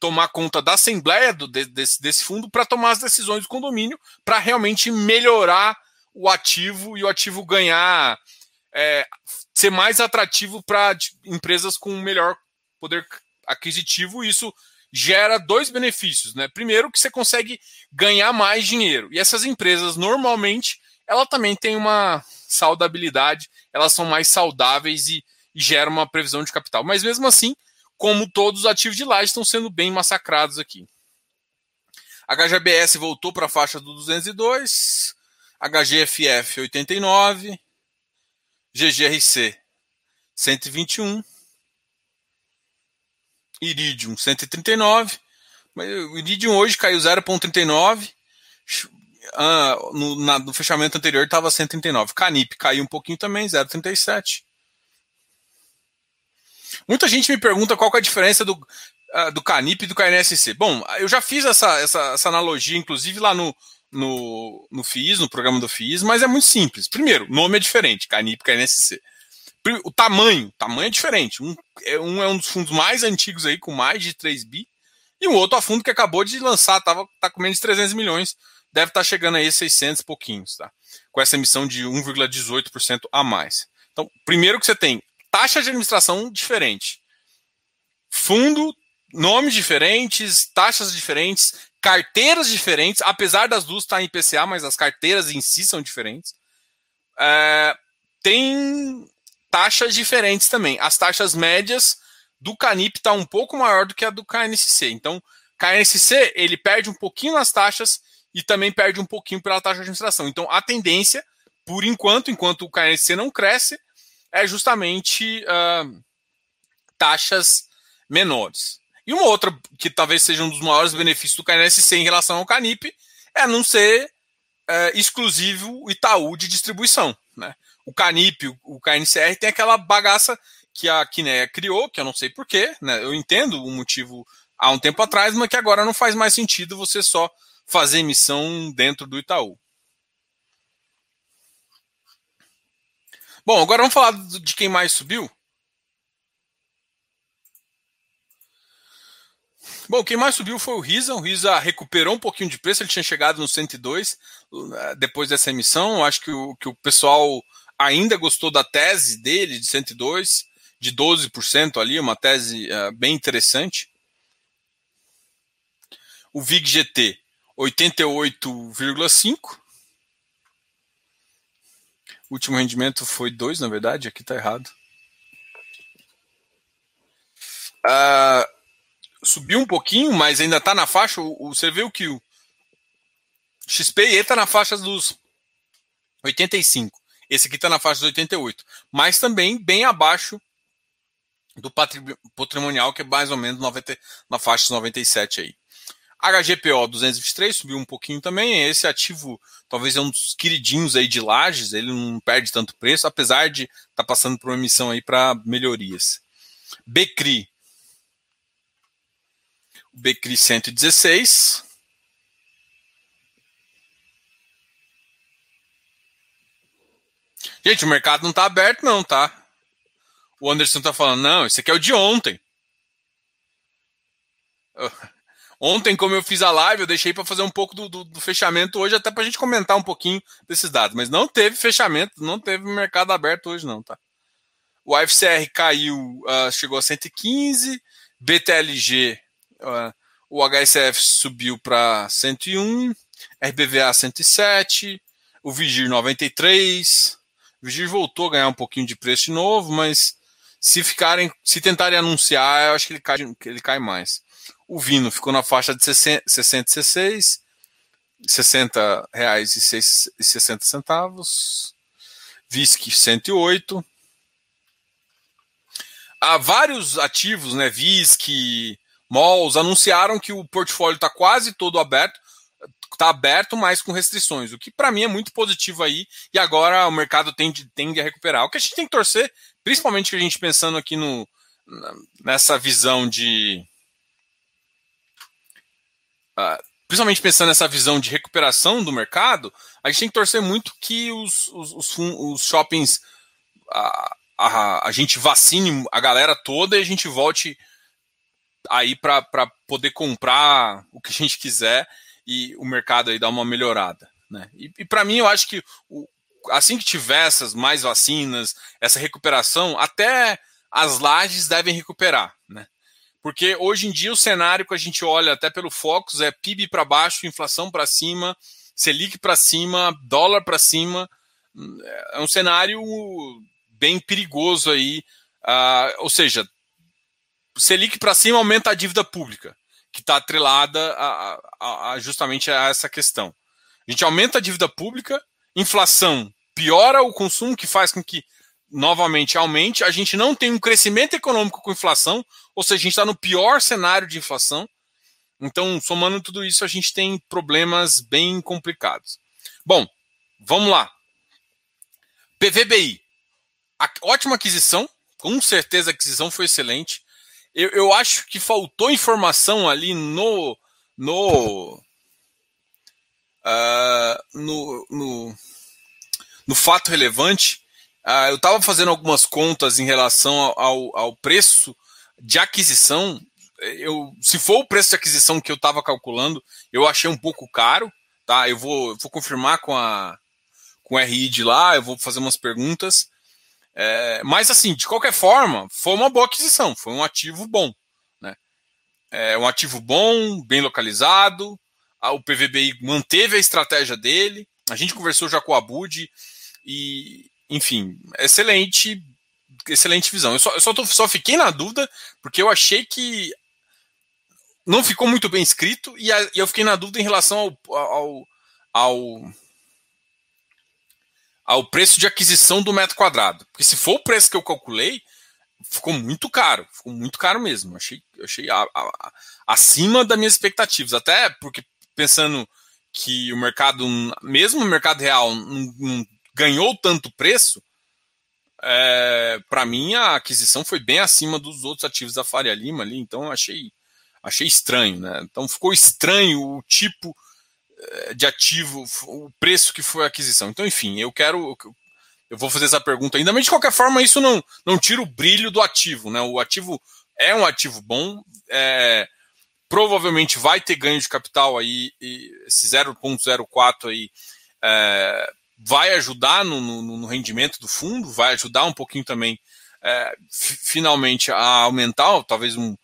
tomar conta da assembleia do, desse, desse fundo para tomar as decisões do condomínio, para realmente melhorar o ativo e o ativo ganhar, é, ser mais atrativo para empresas com melhor poder aquisitivo. Isso gera dois benefícios, né? Primeiro que você consegue ganhar mais dinheiro. E essas empresas normalmente ela também tem uma saudabilidade, elas são mais saudáveis e, e gera uma previsão de capital. Mas mesmo assim, como todos os ativos de laje estão sendo bem massacrados aqui. HGBS voltou para a faixa do 202, HGFF 89, GGRC 121, Iridium 139, mas o Iridium hoje caiu 0,39, ah, no, no fechamento anterior estava 139. Canip caiu um pouquinho também, 0,37. Muita gente me pergunta qual é a diferença do, uh, do Canip e do KNSC. Bom, eu já fiz essa, essa, essa analogia, inclusive lá no, no, no FIIs, no programa do FIIs, mas é muito simples. Primeiro, nome é diferente, Canip e KNSC. O tamanho, tamanho é diferente. Um é, um é um dos fundos mais antigos aí, com mais de 3 bi, e um outro a fundo que acabou de lançar, tava, tá com menos de 300 milhões, deve estar tá chegando aí a 600 e pouquinhos, tá? Com essa emissão de 1,18% a mais. Então, primeiro que você tem taxa de administração diferente, fundo, nomes diferentes, taxas diferentes, carteiras diferentes, apesar das duas estar em IPCA, mas as carteiras em si são diferentes. É, tem taxas diferentes também. As taxas médias do Canip está um pouco maior do que a do KNSC. Então, KNSC ele perde um pouquinho nas taxas e também perde um pouquinho pela taxa de administração. Então, a tendência, por enquanto, enquanto o KNSC não cresce, é justamente uh, taxas menores. E uma outra que talvez seja um dos maiores benefícios do KNSC em relação ao Canip é não ser uh, exclusivo Itaú de distribuição. Né? O Canip, o KNCR tem aquela bagaça que a Kinea criou, que eu não sei porquê, né? Eu entendo o motivo há um tempo atrás, mas que agora não faz mais sentido você só fazer emissão dentro do Itaú. Bom, agora vamos falar de quem mais subiu. Bom, quem mais subiu foi o Risa. O Risa recuperou um pouquinho de preço, ele tinha chegado no 102 eh, depois dessa emissão. Acho que o, que o pessoal ainda gostou da tese dele de 102, de 12% ali, uma tese uh, bem interessante. O VIG GT 88,5. O último rendimento foi 2, na verdade, aqui está errado. Uh, subiu um pouquinho, mas ainda está na faixa. O, viu que o XPE está na faixa dos 85. Esse aqui está na faixa dos 88, mas também bem abaixo do patrimonial, que é mais ou menos 90, na faixa dos 97 aí. HGPO 223 subiu um pouquinho também. Esse ativo talvez é um dos queridinhos aí de lajes, ele não perde tanto preço, apesar de estar tá passando por uma emissão aí para melhorias. Becri. Becri 116 Gente, o mercado não está aberto, não, tá? O Anderson tá falando, não, esse aqui é o de ontem. [LAUGHS] Ontem, como eu fiz a live, eu deixei para fazer um pouco do, do, do, fechamento hoje, até para a gente comentar um pouquinho desses dados. Mas não teve fechamento, não teve mercado aberto hoje, não, tá? O FCR caiu, uh, chegou a 115, BTLG, uh, o HSF subiu para 101, RBVA 107, o Vigir 93, o voltou a ganhar um pouquinho de preço de novo, mas se ficarem, se tentarem anunciar, eu acho que ele cai, ele cai mais. O Vino ficou na faixa de 66, 60 reais e 60 centavos. Whisky 108. Há vários ativos, né? Whisky, malls, anunciaram que o portfólio está quase todo aberto está aberto, mas com restrições, o que para mim é muito positivo aí, e agora o mercado tende, tende a recuperar. O que a gente tem que torcer, principalmente que a gente pensando aqui no, nessa visão de. Uh, principalmente pensando nessa visão de recuperação do mercado, a gente tem que torcer muito que os, os, os, os shoppings. A, a, a gente vacine a galera toda e a gente volte aí para poder comprar o que a gente quiser e o mercado aí dá uma melhorada. Né? E, e para mim, eu acho que o, assim que tiver essas mais vacinas, essa recuperação, até as lajes devem recuperar. Né? Porque hoje em dia o cenário que a gente olha até pelo Focus é PIB para baixo, inflação para cima, Selic para cima, dólar para cima. É um cenário bem perigoso aí Uh, ou seja, Selic para cima aumenta a dívida pública, que está atrelada a, a, a justamente a essa questão. A gente aumenta a dívida pública, inflação piora o consumo, que faz com que novamente aumente. A gente não tem um crescimento econômico com inflação, ou seja, a gente está no pior cenário de inflação. Então, somando tudo isso, a gente tem problemas bem complicados. Bom, vamos lá. PVBI. A, ótima aquisição, com certeza a aquisição foi excelente. Eu, eu acho que faltou informação ali no. no. Uh, no, no, no, fato relevante. Uh, eu estava fazendo algumas contas em relação ao, ao preço de aquisição. Eu, se for o preço de aquisição que eu estava calculando, eu achei um pouco caro. Tá? Eu vou, vou confirmar com a, com o RI de lá, eu vou fazer umas perguntas. É, mas, assim, de qualquer forma, foi uma boa aquisição, foi um ativo bom. Né? É um ativo bom, bem localizado, o PVBI manteve a estratégia dele, a gente conversou já com a Bud, e, enfim, excelente, excelente visão. Eu só, eu só, tô, só fiquei na dúvida, porque eu achei que não ficou muito bem escrito, e, a, e eu fiquei na dúvida em relação ao, ao, ao ao preço de aquisição do metro quadrado. Porque se for o preço que eu calculei, ficou muito caro. Ficou muito caro mesmo. Achei, achei a, a, acima das minhas expectativas. Até porque pensando que o mercado, mesmo o mercado real, não, não ganhou tanto preço, é, para mim a aquisição foi bem acima dos outros ativos da Faria Lima ali, então achei, achei estranho, né? Então ficou estranho o tipo de ativo, o preço que foi a aquisição. Então, enfim, eu quero. Eu vou fazer essa pergunta ainda, mas de qualquer forma, isso não, não tira o brilho do ativo. Né? O ativo é um ativo bom, é, provavelmente vai ter ganho de capital aí, esse 0,04 aí é, vai ajudar no, no, no, rendimento do fundo, vai ajudar um pouquinho também, é, finalmente, a aumentar, talvez um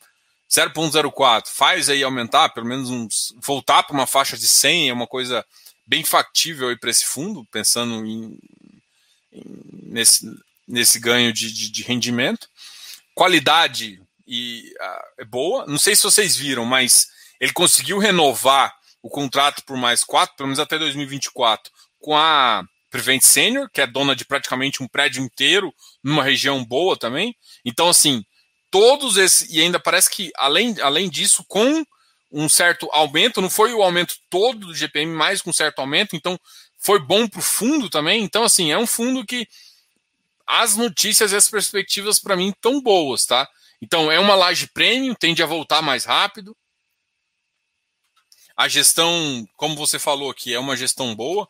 0.04 faz aí aumentar, pelo menos uns, voltar para uma faixa de 100 é uma coisa bem factível para esse fundo, pensando em, em, nesse, nesse ganho de, de, de rendimento. Qualidade e, uh, é boa. Não sei se vocês viram, mas ele conseguiu renovar o contrato por mais quatro, pelo menos até 2024, com a Prevent Senior, que é dona de praticamente um prédio inteiro, numa região boa também. Então, assim, todos esses, e ainda parece que, além, além disso, com um certo aumento, não foi o aumento todo do GPM, mas com certo aumento, então foi bom para o fundo também. Então, assim, é um fundo que as notícias e as perspectivas para mim estão boas, tá? Então, é uma laje premium, tende a voltar mais rápido. A gestão, como você falou aqui, é uma gestão boa.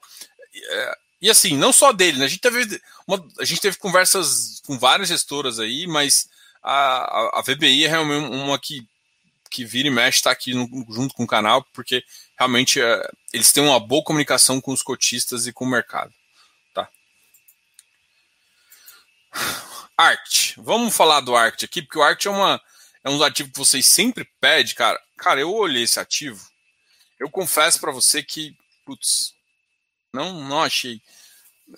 É, e assim, não só dele, né? A gente teve, uma, a gente teve conversas com várias gestoras aí, mas a, a, VBI é realmente uma que, que vira e mexe, está aqui no, junto com o canal, porque realmente é, eles têm uma boa comunicação com os cotistas e com o mercado. Tá? Art. Vamos falar do Art aqui, porque o Art é, uma, é um ativo que vocês sempre pedem, cara. Cara, eu olhei esse ativo, eu confesso para você que, putz, não, não achei.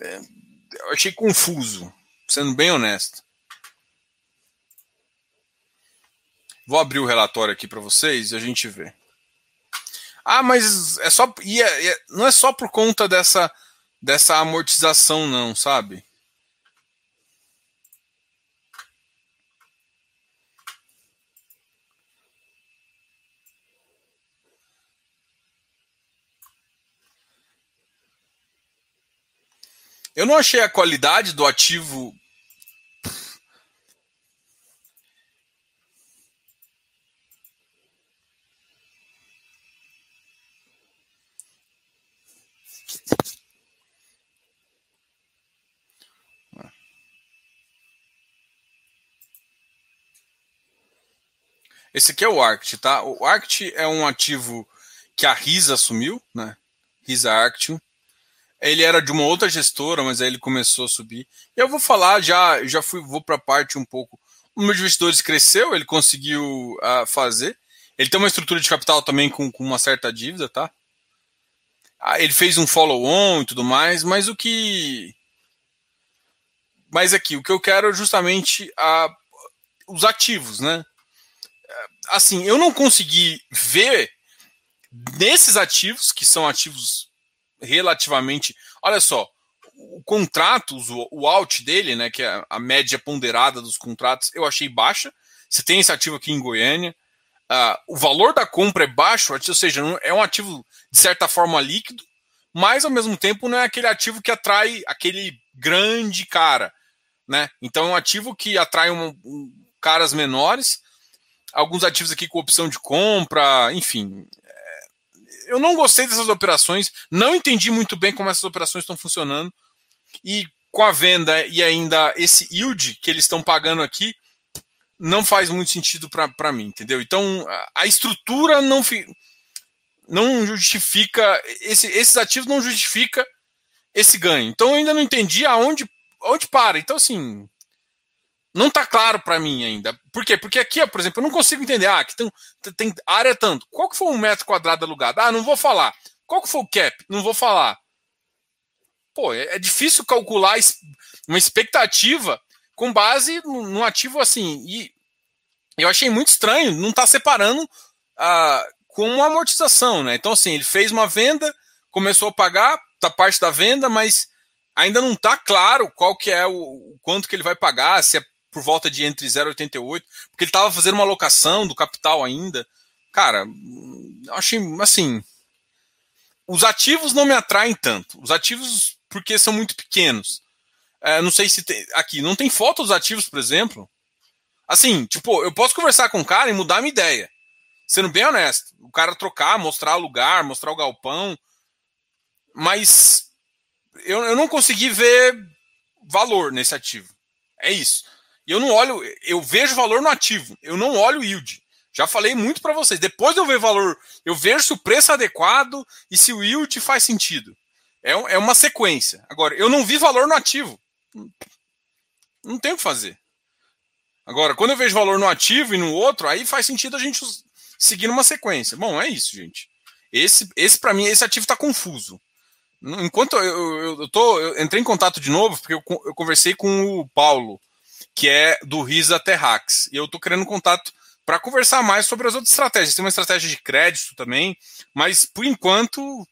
É, eu achei confuso, sendo bem honesto. Vou abrir o relatório aqui para vocês e a gente vê. Ah, mas é só. E é, é, não é só por conta dessa, dessa amortização, não, sabe? Eu não achei a qualidade do ativo Esse aqui é o ARCT, tá? O ARCT é um ativo que a RISA assumiu, né? RISA Arctium. Ele era de uma outra gestora, mas aí ele começou a subir. E eu vou falar, já, já fui, vou para a parte um pouco. O número de investidores cresceu, ele conseguiu uh, fazer. Ele tem uma estrutura de capital também com, com uma certa dívida, tá? Ah, ele fez um follow-on e tudo mais, mas o que. Mas aqui, o que eu quero é justamente a os ativos, né? Assim, eu não consegui ver nesses ativos, que são ativos relativamente. Olha só, o contrato, o out dele, né, que é a média ponderada dos contratos, eu achei baixa. Você tem esse ativo aqui em Goiânia. Uh, o valor da compra é baixo, ou seja, é um ativo de certa forma líquido, mas ao mesmo tempo não é aquele ativo que atrai aquele grande cara. Né? Então é um ativo que atrai um, um, caras menores, alguns ativos aqui com opção de compra, enfim. É, eu não gostei dessas operações, não entendi muito bem como essas operações estão funcionando. E com a venda e ainda esse yield que eles estão pagando aqui, não faz muito sentido para mim, entendeu? Então a estrutura não, não justifica, esse, esses ativos não justifica esse ganho. Então eu ainda não entendi aonde onde para. Então, assim, não está claro para mim ainda. Por quê? Porque aqui, por exemplo, eu não consigo entender. Ah, aqui tem, tem área tanto. Qual que foi um metro quadrado alugado? Ah, não vou falar. Qual que foi o cap? Não vou falar. Pô, é, é difícil calcular uma expectativa com base num ativo assim. E eu achei muito estranho não estar tá separando ah, com uma amortização, né? Então, assim, ele fez uma venda, começou a pagar da parte da venda, mas ainda não está claro qual que é o, o, quanto que ele vai pagar, se é por volta de entre 0,88, porque ele estava fazendo uma alocação do capital ainda. Cara, achei assim. Os ativos não me atraem tanto. Os ativos, porque são muito pequenos. É, não sei se tem. Aqui, não tem foto dos ativos, por exemplo. Assim, tipo, eu posso conversar com o cara e mudar a minha ideia. Sendo bem honesto. O cara trocar, mostrar o lugar, mostrar o galpão. Mas eu, eu não consegui ver valor nesse ativo. É isso. E eu não olho, eu vejo valor no ativo, eu não olho o yield. Já falei muito para vocês. Depois de eu ver valor, eu vejo se o preço é adequado e se o yield faz sentido. É, é uma sequência. Agora, eu não vi valor no ativo. Não tem o que fazer. Agora, quando eu vejo valor no ativo e no outro, aí faz sentido a gente seguir numa sequência. Bom, é isso, gente. Esse, esse para mim, esse ativo está confuso. Enquanto eu, eu, eu, tô, eu entrei em contato de novo, porque eu, eu conversei com o Paulo, que é do Risa Terrax, e eu tô querendo contato para conversar mais sobre as outras estratégias. Tem uma estratégia de crédito também, mas por enquanto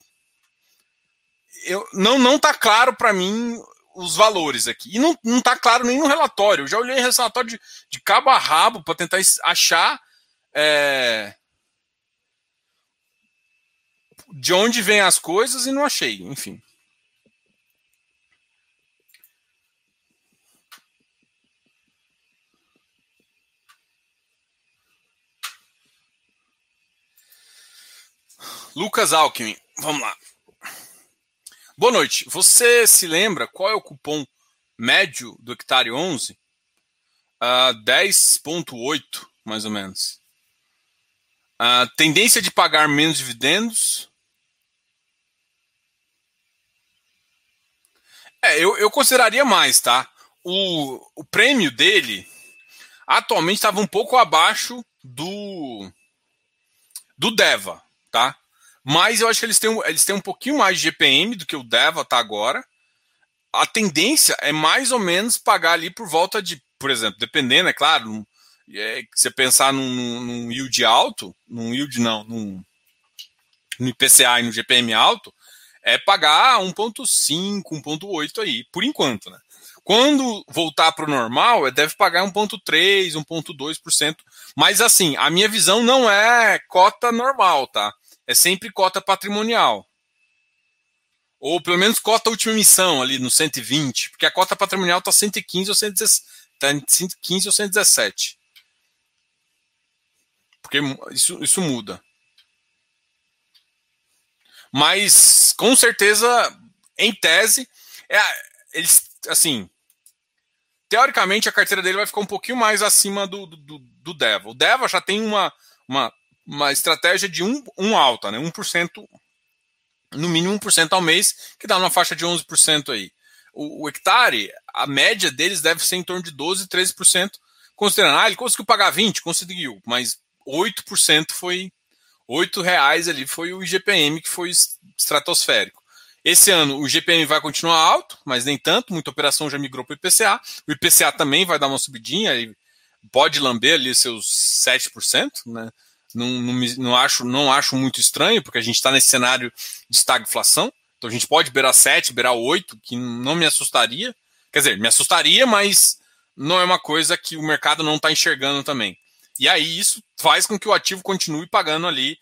eu, não não tá claro para mim os valores aqui. E não, não tá claro nem no relatório. Eu já olhei relatório de, de cabo a rabo para tentar achar é, de onde vêm as coisas e não achei, enfim. Lucas Alckmin, vamos lá. Boa noite. Você se lembra qual é o cupom médio do hectare 11? Uh, 10,8, mais ou menos. Uh, tendência de pagar menos dividendos É, eu, eu consideraria mais, tá? O, o prêmio dele atualmente estava um pouco abaixo do do Deva, tá? Mas eu acho que eles têm, eles têm um pouquinho mais de GPM do que o Deva tá agora. A tendência é mais ou menos pagar ali por volta de, por exemplo, dependendo, é claro, é, você pensar num, num yield alto, num yield não, num, no IPCA e no GPM alto, é pagar 1,5, 1,8 aí, por enquanto, né? Quando voltar para o normal, é, deve pagar 1,3, 1,2%. Mas assim, a minha visão não é cota normal, tá? É sempre cota patrimonial. Ou pelo menos cota última emissão ali no 120, porque a cota patrimonial está 115 ou 117. Tá 115 ou 117. Porque isso, isso muda. Mas, com certeza, em tese, é, eles, assim, teoricamente a carteira dele vai ficar um pouquinho mais acima do, do, do Deva. O Deva já tem uma, uma, uma estratégia de um, um alta, né? 1%, no mínimo 1% ao mês, que dá uma faixa de 11% aí. O, o, hectare, a média deles deve ser em torno de 12%, 13%, considerando, ah, ele conseguiu pagar 20%, conseguiu, mas 8% foi oito reais ali foi o IGPM que foi estratosférico. Esse ano o IGPM vai continuar alto, mas nem tanto, muita operação já migrou para o IPCA. O IPCA também vai dar uma subidinha, pode lamber ali seus 7%, né? Não, não, não, acho, não acho muito estranho, porque a gente está nesse cenário de estagflação. Então a gente pode beirar 7, beirar 8, que não me assustaria. Quer dizer, me assustaria, mas não é uma coisa que o mercado não está enxergando também. E aí isso faz com que o ativo continue pagando ali.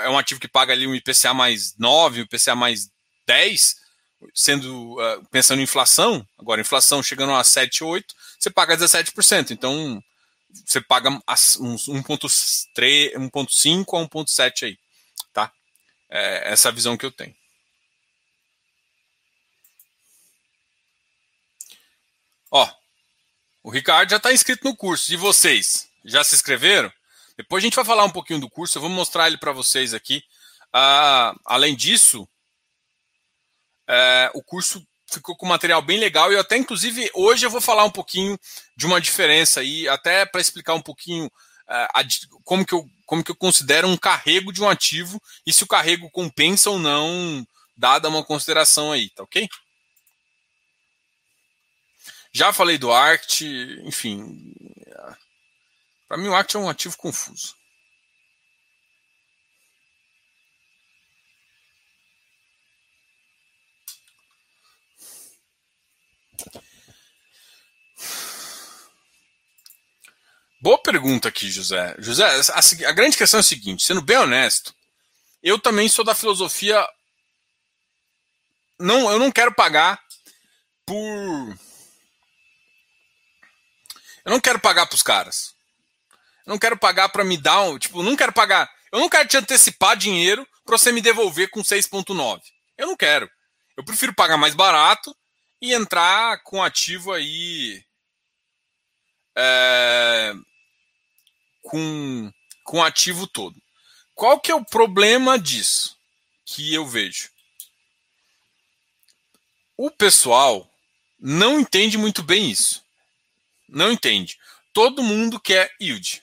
É um ativo que paga ali um IPCA mais 9, um IPCA mais 10, sendo uh, pensando em inflação, agora inflação chegando a 7, 8, você paga 17%. Então você paga uns 1.3, 1.5 a 1.7 aí, tá? É essa a visão que eu tenho. Ó, o Ricardo já está inscrito no curso. E vocês? Já se inscreveram? Depois a gente vai falar um pouquinho do curso. Eu vou mostrar ele para vocês aqui. Ah, além disso, é, o curso ficou com material bem legal. E até, inclusive, hoje eu vou falar um pouquinho de uma diferença aí, até para explicar um pouquinho uh, a, como, que eu, como que eu considero um carrego de um ativo e se o carrego compensa ou não, dada uma consideração aí, tá ok? Já falei do ARCT, enfim. Para mim, o ARCT é um ativo confuso. Boa pergunta aqui, José. José, a, a, grande questão é a seguinte: sendo bem honesto, eu também sou da filosofia. Não, eu não quero pagar por. Eu não quero pagar para os caras. Eu não quero pagar para me dar um. Tipo, não quero pagar. Eu não quero te antecipar dinheiro para você me devolver com 6,9. Eu não quero. Eu prefiro pagar mais barato e entrar com ativo aí. É, com, com ativo todo. Qual que é o problema disso que eu vejo? O pessoal não entende muito bem isso. Não entende. Todo mundo quer yield.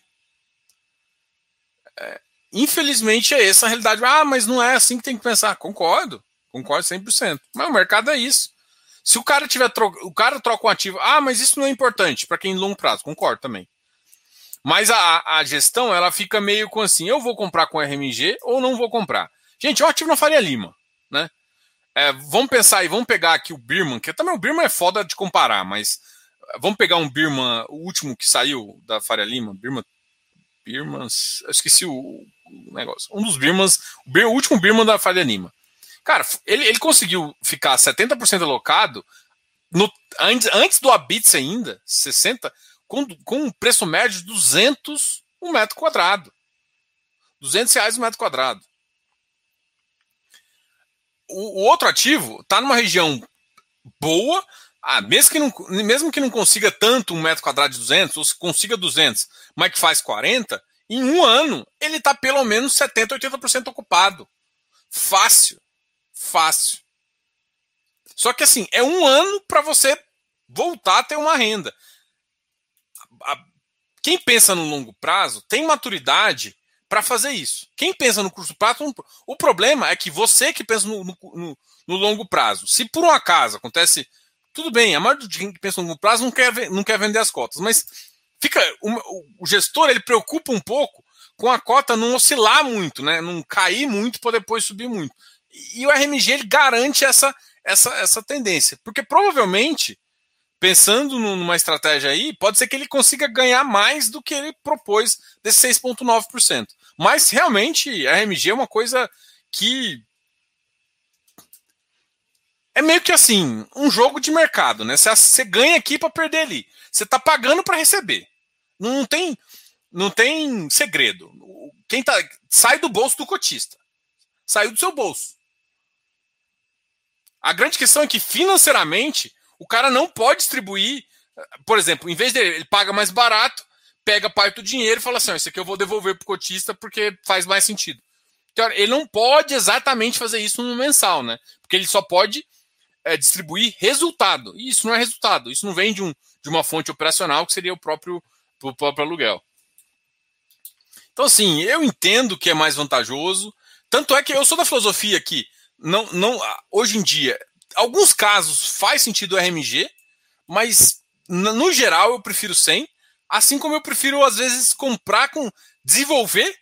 É, infelizmente é essa a realidade. Ah, mas não é assim que tem que pensar. Concordo. Concordo 100%. Mas o mercado é isso. Se o cara tiver tro... o cara troca um ativo, ah, mas isso não é importante para quem em longo prazo. Concordo também. Mas a, a gestão, ela fica meio com assim, eu vou comprar com RMG ou não vou comprar. Gente, um ativo na Faria Lima, né? É, vamos pensar aí, vamos pegar aqui o Birman, que também o Birman é foda de comparar, mas vamos pegar um Birman, o último que saiu da Faria Lima, Birman, Birmans, eu esqueci o, o negócio, um dos Birmans, o, o último Birman da Faria Lima. Cara, ele, ele conseguiu ficar 70% alocado no, antes, antes do Abits ainda, 60%, com, com um preço médio de 200 um metro quadrado. 200 reais um metro quadrado. O, o outro ativo está numa região boa, ah, mesmo, que não, mesmo que não consiga tanto um metro quadrado de 200, ou se consiga 200, mas que faz 40, em um ano ele está pelo menos 70%, 80% ocupado. Fácil. Fácil. Só que assim, é um ano para você voltar a ter uma renda quem pensa no longo prazo tem maturidade para fazer isso. Quem pensa no curto prazo, o problema é que você que pensa no, no, no, longo prazo, se por um acaso acontece, tudo bem, a maioria de quem pensa no longo prazo não quer, não quer vender as cotas, mas fica o, o gestor ele preocupa um pouco com a cota não oscilar muito, né, não cair muito para depois subir muito. E o RMG ele garante essa, essa, essa tendência, porque provavelmente pensando numa estratégia aí, pode ser que ele consiga ganhar mais do que ele propôs desse 6,9%. Mas realmente RMG é uma coisa que é meio que assim, um jogo de mercado, né? Você ganha aqui para perder ali. Você está pagando para receber. Não tem, não tem segredo. Quem tá sai do bolso do cotista. Saiu do seu bolso. A grande questão é que financeiramente o cara não pode distribuir, por exemplo, em vez dele, ele paga mais barato, pega parte do dinheiro e fala assim: isso aqui eu vou devolver para o cotista porque faz mais sentido. Então, ele não pode exatamente fazer isso no mensal, né? Porque ele só pode é, distribuir resultado. E isso não é resultado, isso não vem de, um, de uma fonte operacional que seria o próprio, o próprio aluguel. Então, assim, eu entendo que é mais vantajoso. Tanto é que eu sou da filosofia que não, não, hoje em dia alguns casos faz sentido o RMG, mas no geral eu prefiro 100, Assim como eu prefiro, às vezes, comprar com. desenvolver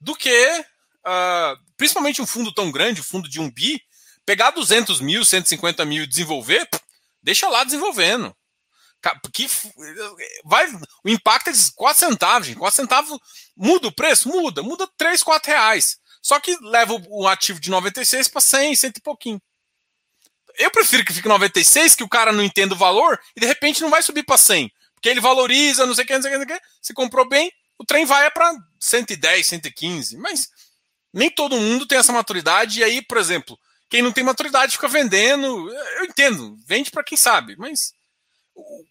do que. Uh, principalmente um fundo tão grande, um fundo de um bi, pegar 200 mil, 150 mil e desenvolver, deixa lá desenvolvendo. Que vai, o impacto é de 4 centavos, gente. 4 centavos muda o preço? Muda, muda 3, 4 reais. Só que leva o ativo de 96 para 100, 100 e pouquinho. Eu prefiro que fique 96, que o cara não entenda o valor e de repente não vai subir para 100. Porque ele valoriza, não sei o que, não sei o que, não sei o que. Se comprou bem, o trem vai para 110, 115. Mas nem todo mundo tem essa maturidade. E aí, por exemplo, quem não tem maturidade fica vendendo. Eu entendo, vende para quem sabe. Mas o,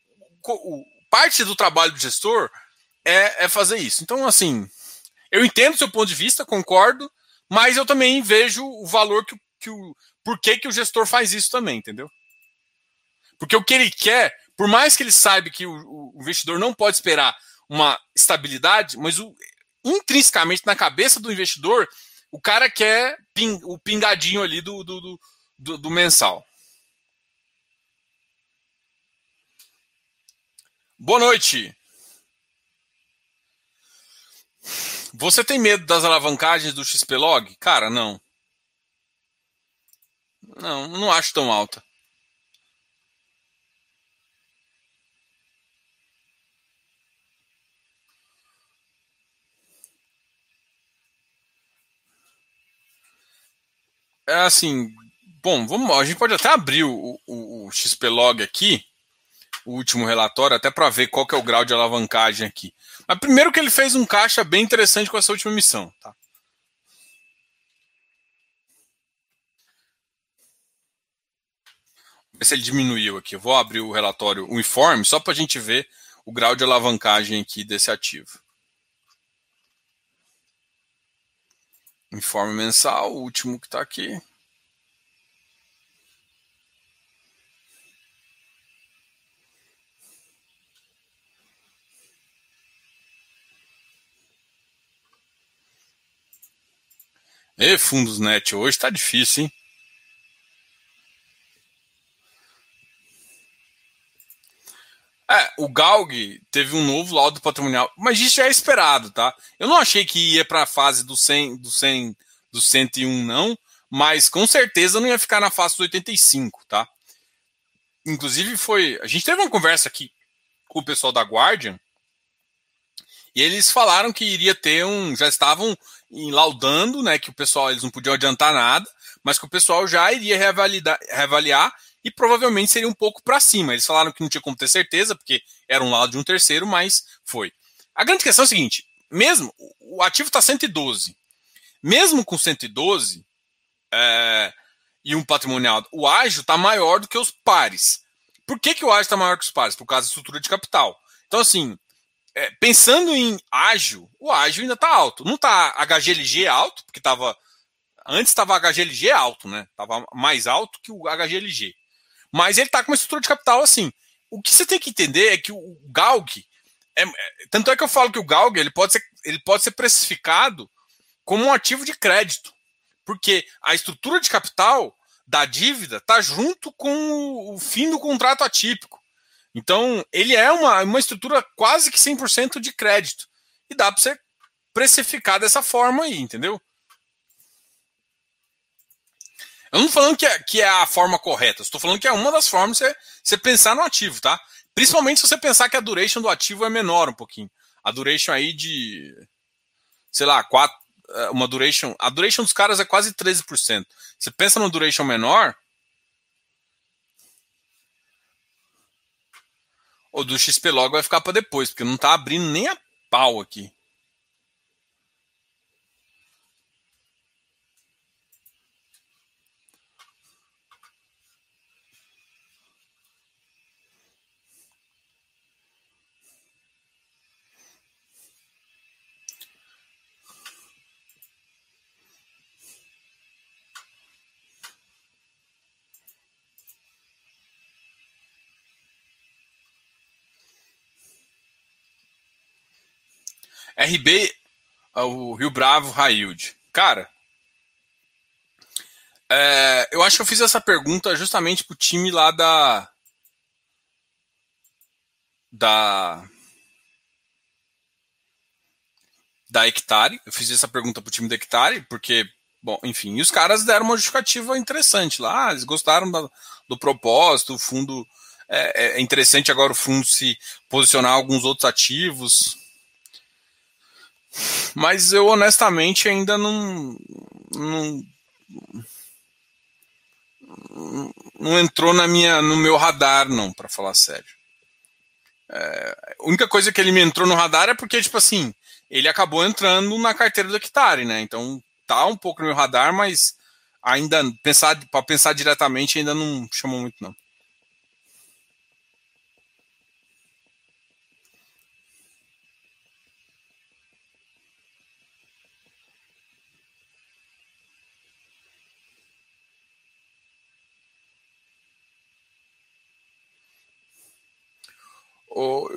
o, parte do trabalho do gestor é, é fazer isso. Então, assim, eu entendo o seu ponto de vista, concordo, mas eu também vejo o valor que, que o. Por que, que o gestor faz isso também, entendeu? Porque o que ele quer por mais que ele saiba que o, o investidor não pode esperar uma estabilidade, mas o, intrinsecamente na cabeça do investidor, o cara quer ping, o pingadinho ali do, do, do, do mensal. Boa noite. Você tem medo das alavancagens do XPlog? Cara, não. Não, não acho tão alta. É assim, bom, vamos, a gente pode até abrir o, o, o XPlog aqui, o último relatório, até para ver qual que é o grau de alavancagem aqui. Mas primeiro que ele fez um caixa bem interessante com essa última missão, tá? Ver se ele diminuiu aqui. Eu vou abrir o relatório, o informe, só para a gente ver o grau de alavancagem aqui desse ativo. Informe mensal, o último que está aqui. E fundos net, hoje está difícil, hein? É, o Galg teve um novo laudo patrimonial, mas isso já é esperado, tá? Eu não achei que ia para a fase do 100, do 100, do 101 não, mas com certeza não ia ficar na fase do 85, tá? Inclusive foi, a gente teve uma conversa aqui com o pessoal da Guardian e eles falaram que iria ter um, já estavam laudando, né, que o pessoal eles não podiam adiantar nada, mas que o pessoal já iria reavaliar, reavaliar e provavelmente seria um pouco para cima. Eles falaram que não tinha como ter certeza, porque era um lado de um terceiro, mas foi. A grande questão é a seguinte: mesmo o ativo está 112, mesmo com 112 é, e um patrimonial, o ágio está maior do que os pares. Por que, que o ágio está maior que os pares? Por causa da estrutura de capital. Então, assim, é, pensando em ágio, o ágio ainda está alto. Não está HGLG alto, porque estava. Antes estava HGLG alto, né? Estava mais alto que o HGLG. Mas ele está com uma estrutura de capital assim. O que você tem que entender é que o Galg. É, é, tanto é que eu falo que o Galg ele pode, ser, ele pode ser precificado como um ativo de crédito. Porque a estrutura de capital da dívida está junto com o fim do contrato atípico. Então, ele é uma, uma estrutura quase que 100% de crédito. E dá para você precificar dessa forma aí, entendeu? Eu não estou falando que é, que é a forma correta, estou falando que é uma das formas de você, você pensar no ativo, tá? Principalmente se você pensar que a duration do ativo é menor um pouquinho. A duration aí de, sei lá, quatro, é, uma duration. A duration dos caras é quase 13%. Você pensa numa duration menor. O do XP logo vai ficar para depois, porque não está abrindo nem a pau aqui. RB, o Rio Bravo Railde. Cara, é, eu acho que eu fiz essa pergunta justamente pro time lá da. Da. da Hectare. Eu fiz essa pergunta para o time da Hectare, porque, bom, enfim, e os caras deram uma justificativa interessante lá. Ah, eles gostaram da, do propósito, o fundo. É, é, interessante agora o fundo se posicionar alguns outros ativos. Mas eu honestamente ainda não. não não entrou na minha, no meu radar, não, para falar sério. É, a única coisa que ele me entrou no radar é porque, tipo assim, ele acabou entrando na carteira do Hectare, né? Então tá um pouco no meu radar, mas ainda pensar para pensar diretamente ainda não chamou muito, não.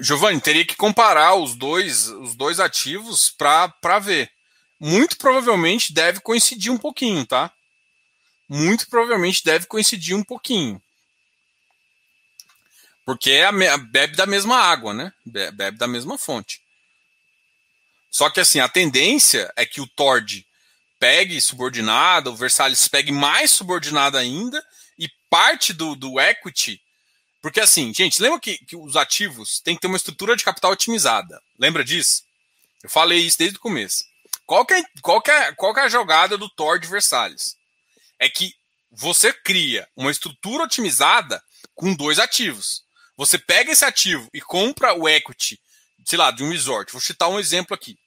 Giovanni, teria que comparar os dois, os dois ativos para ver. Muito provavelmente deve coincidir um pouquinho, tá? Muito provavelmente deve coincidir um pouquinho. Porque é a, bebe da mesma água, né? Bebe da mesma fonte. Só que assim, a tendência é que o Tord pegue subordinado, o Versalhes pegue mais subordinado ainda, e parte do, do equity porque assim, gente, lembra que, que os ativos têm que ter uma estrutura de capital otimizada. Lembra disso? Eu falei isso desde o começo. Qual que é, qual que é, qual que é a jogada do Thor de Versalhes? É que você cria uma estrutura otimizada com dois ativos. Você pega esse ativo e compra o equity, sei lá, de um resort. Vou citar um exemplo aqui.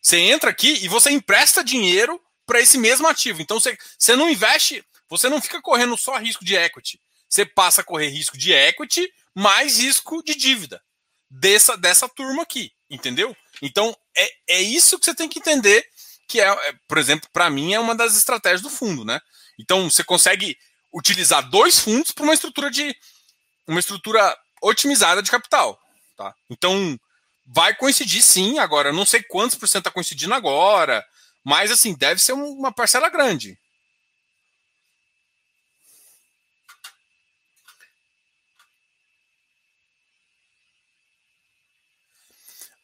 Você entra aqui e você empresta dinheiro para esse mesmo ativo. Então você, você não investe, você não fica correndo só risco de equity você passa a correr risco de equity mais risco de dívida dessa, dessa turma aqui, entendeu? Então, é, é isso que você tem que entender, que é, é por exemplo, para mim é uma das estratégias do fundo, né? Então, você consegue utilizar dois fundos para uma estrutura de uma estrutura otimizada de capital, tá? Então, vai coincidir sim, agora não sei quantos por cento está coincidindo agora, mas assim, deve ser uma parcela grande,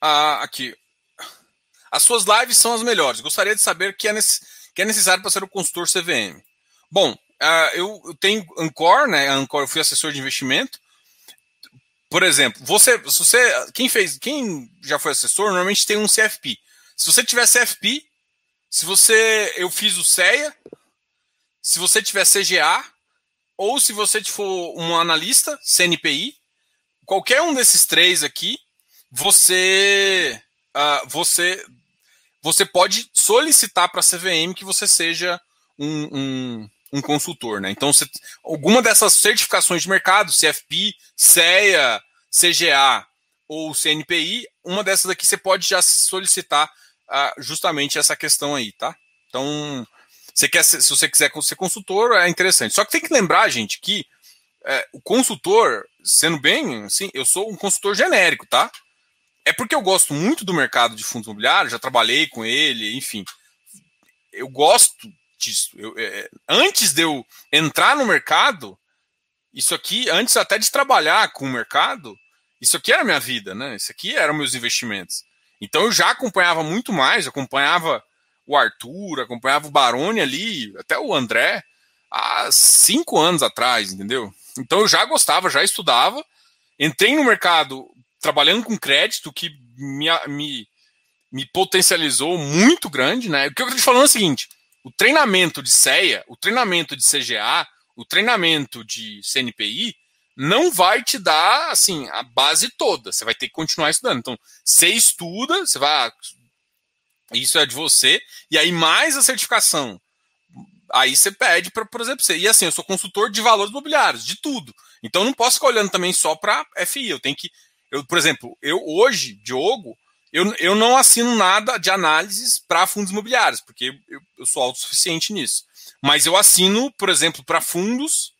Ah, aqui. As suas lives são as melhores. Gostaria de saber que é, que é necessário para ser o consultor CVM. Bom, uh, eu, eu, tenho Ancor, né? Ancor, eu fui assessor de investimento. Por exemplo, você, você, quem fez, quem já foi assessor, normalmente tem um CFP. Se você tiver CFP, se você, eu fiz o CEA, se você tiver CGA, ou se você for um analista, CNPI, qualquer um desses três aqui, você uh, você você pode solicitar para a CVM que você seja um, um, um consultor, né? Então, alguma dessas certificações de mercado, CFP, CEA, CGA ou CNPI, uma dessas aqui você pode já solicitar uh, justamente essa questão aí, tá? Então, você quer, se você quiser ser consultor, é interessante. Só que tem que lembrar, gente, que é, o consultor, sendo bem, assim, eu sou um consultor genérico, tá? É porque eu gosto muito do mercado de fundos imobiliários, já trabalhei com ele, enfim. Eu gosto disso. Eu, é, antes de eu entrar no mercado, isso aqui, antes até de trabalhar com o mercado, isso aqui era minha vida, né? Isso aqui eram meus investimentos. Então eu já acompanhava muito mais, acompanhava o Arthur, acompanhava o Baroni ali, até o André, há cinco anos atrás, entendeu? Então eu já gostava, já estudava, entrei no mercado trabalhando com crédito que me, me, me potencializou muito grande, né? O que eu estou te falando é o seguinte: o treinamento de CEA, o treinamento de CGA, o treinamento de CNPI não vai te dar assim a base toda. Você vai ter que continuar estudando. Então, você estuda, você vai. Isso é de você, e aí mais a certificação. Aí você pede para, por exemplo, você. E assim, eu sou consultor de valores imobiliários, de tudo. Então, não posso ficar olhando também só para FI. Eu tenho que eu, por exemplo, eu hoje, Diogo, eu, eu não assino nada de análises para fundos imobiliários, porque eu, eu sou autossuficiente nisso. Mas eu assino, por exemplo, para fundos.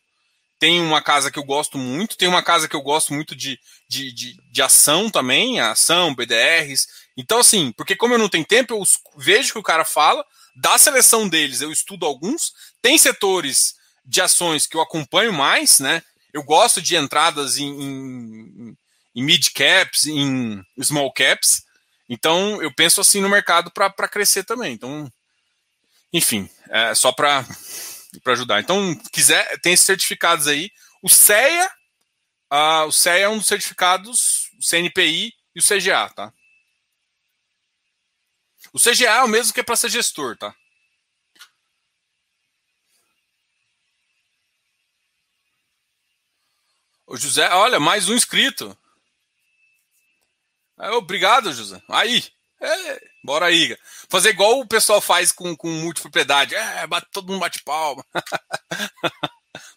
Tem uma casa que eu gosto muito, tem uma casa que eu gosto muito de, de, de, de ação também, ação, BDRs. Então, assim, porque como eu não tenho tempo, eu vejo que o cara fala, da seleção deles eu estudo alguns, tem setores de ações que eu acompanho mais, né? Eu gosto de entradas em, em, em mid caps, em small caps. Então, eu penso assim no mercado para crescer também. Então, enfim, é só para ajudar. Então, quiser, tem esses certificados aí. O CEA, uh, o CEA é um dos certificados, o CNPI e o CGA, tá? O CGA é o mesmo que é para ser gestor, tá? O José, olha, mais um inscrito. É, obrigado, José. Aí, é, bora aí. Fazer igual o pessoal faz com, com multipropriedade. É, bate, todo mundo bate palma. [LAUGHS]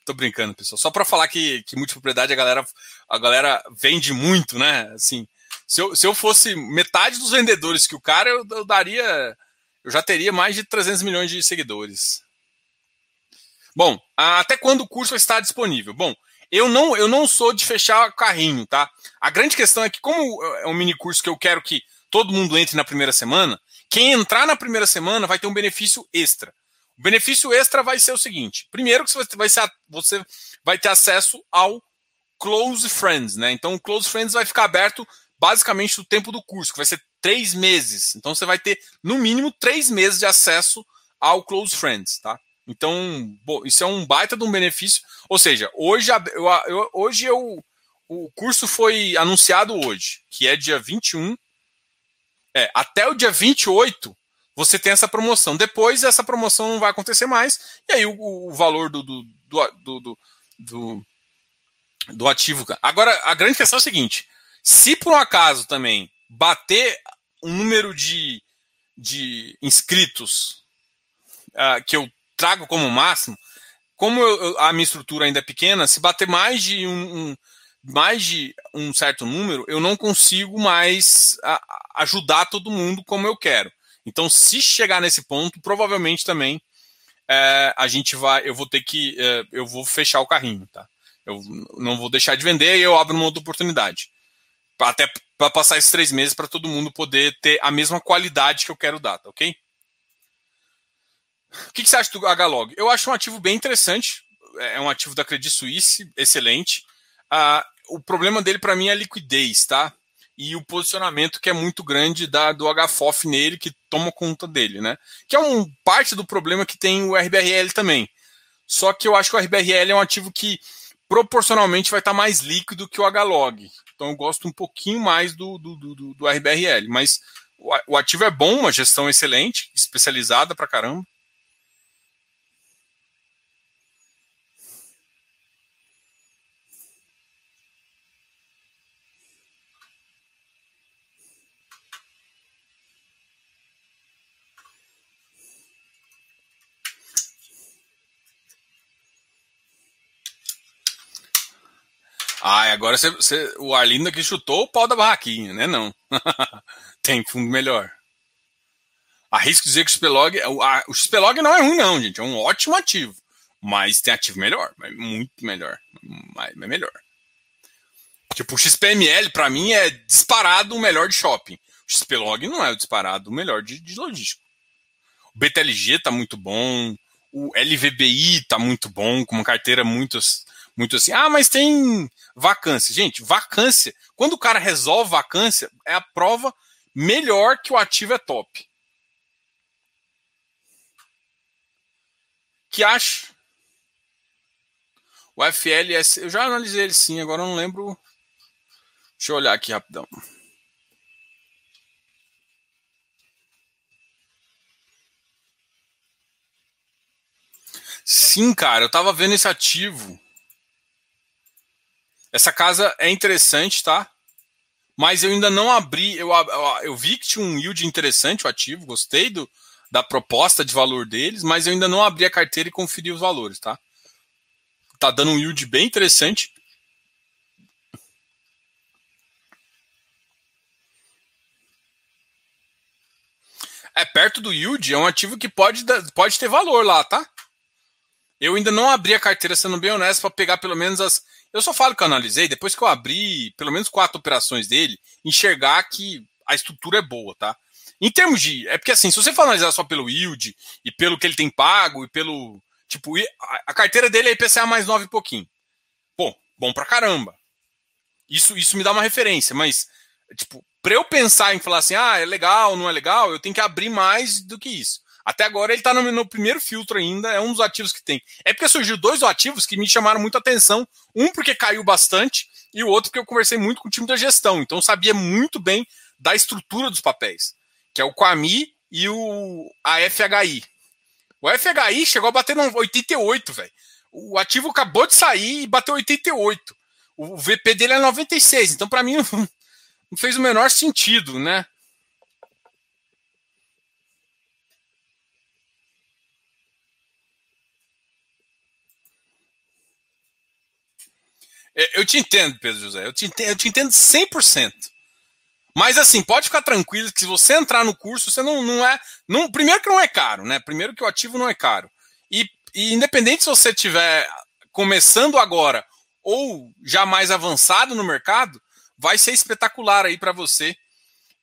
Tô brincando, pessoal. Só para falar que, que multipropriedade a galera, a galera vende muito, né? Assim, se eu, se eu fosse metade dos vendedores que o cara, eu, eu daria. Eu já teria mais de 300 milhões de seguidores. Bom, até quando o curso está disponível? Bom, eu não, eu não sou de fechar carrinho, tá? A grande questão é que, como é um mini curso que eu quero que todo mundo entre na primeira semana, quem entrar na primeira semana vai ter um benefício extra. O benefício extra vai ser o seguinte: primeiro que você vai, ser, você vai ter acesso ao Close Friends, né? Então o Close Friends vai ficar aberto basicamente no tempo do curso, que vai ser três meses. Então você vai ter, no mínimo, três meses de acesso ao Close Friends, tá? Então, isso é um baita de um benefício. Ou seja, hoje, eu, hoje eu, o curso foi anunciado hoje, que é dia 21. É, até o dia 28 você tem essa promoção. Depois essa promoção não vai acontecer mais. E aí o, o valor do, do, do, do, do, do ativo. Agora, a grande questão é a seguinte: se por um acaso também bater um número de, de inscritos uh, que eu trago como máximo, como eu, a minha estrutura ainda é pequena, se bater mais de um, um mais de um certo número, eu não consigo mais a, ajudar todo mundo como eu quero. Então, se chegar nesse ponto, provavelmente também é, a gente vai, eu vou ter que, é, eu vou fechar o carrinho, tá? Eu não vou deixar de vender e eu abro uma outra oportunidade. Até para passar esses três meses para todo mundo poder ter a mesma qualidade que eu quero dar, tá ok? O que, que, você acha do HLog? Eu acho um ativo bem interessante. É um ativo da Credit Suisse, excelente. Ah, o problema dele para mim é a liquidez, tá? E o posicionamento que é muito grande da, do HFOF nele, que toma conta dele, né? Que é um parte do problema que tem o RBRL também. Só que eu acho que o RBRL é um ativo que proporcionalmente vai estar mais líquido que o HLog. Então eu gosto um pouquinho mais do, do, do, do RBRL. Mas o ativo é bom, uma gestão excelente, especializada pra caramba. Ah, agora o Arlindo aqui chutou o pau da barraquinha, né? Não. [LAUGHS] Tem fundo melhor. Arrisco dizer que o XPlog. O, o XPlog não é ruim, não, gente. É um ótimo ativo. Mas tem ativo melhor. Muito melhor. Mas é melhor. Tipo, o XPML, para mim, é disparado o melhor de shopping. O XPlog não é o disparado o melhor de, de. O BTLG tá muito bom. O LVBI tá muito bom, com uma carteira muito muito assim, ah, mas tem vacância. Gente, vacância, quando o cara resolve vacância, é a prova melhor que o ativo é top. Que acha? O FLS, eu já analisei ele sim, agora eu não lembro. Deixa eu olhar aqui rapidão. Sim, cara, eu tava vendo esse ativo. Essa casa é interessante, tá? Mas eu ainda não abri. Eu, eu vi que tinha um yield interessante, o ativo, gostei do, da proposta de valor deles, mas eu ainda não abri a carteira e conferi os valores, tá? Tá dando um yield bem interessante. É perto do yield, é um ativo que pode, pode ter valor lá, tá? Eu ainda não abri a carteira, sendo bem honesto, para pegar pelo menos as eu só falo que eu analisei depois que eu abri pelo menos quatro operações dele, enxergar que a estrutura é boa, tá? Em termos de. É porque assim, se você for analisar só pelo yield e pelo que ele tem pago e pelo. Tipo, a carteira dele é IPCA mais 9 e pouquinho. Pô, bom pra caramba. Isso, isso me dá uma referência, mas, tipo, para eu pensar em falar assim, ah, é legal, não é legal, eu tenho que abrir mais do que isso. Até agora ele está no, no, primeiro filtro ainda, é um dos ativos que tem. É porque surgiu dois ativos que me chamaram muita atenção. Um porque caiu bastante e o outro porque eu conversei muito com o time da gestão. Então sabia muito bem da estrutura dos papéis, que é o Quami e o a FHI. O FHI chegou a bater no 88, velho. O ativo acabou de sair e bateu 88. O VP dele é 96. Então para mim [LAUGHS] não fez o menor sentido, né? Eu te entendo, Pedro José. Eu te entendo, eu te entendo 100%. Mas assim, pode ficar tranquilo que se você entrar no curso, você não, não é. Não, primeiro que não é caro, né? Primeiro que o ativo não é caro. E, e independente se você estiver começando agora ou já mais avançado no mercado, vai ser espetacular aí para você.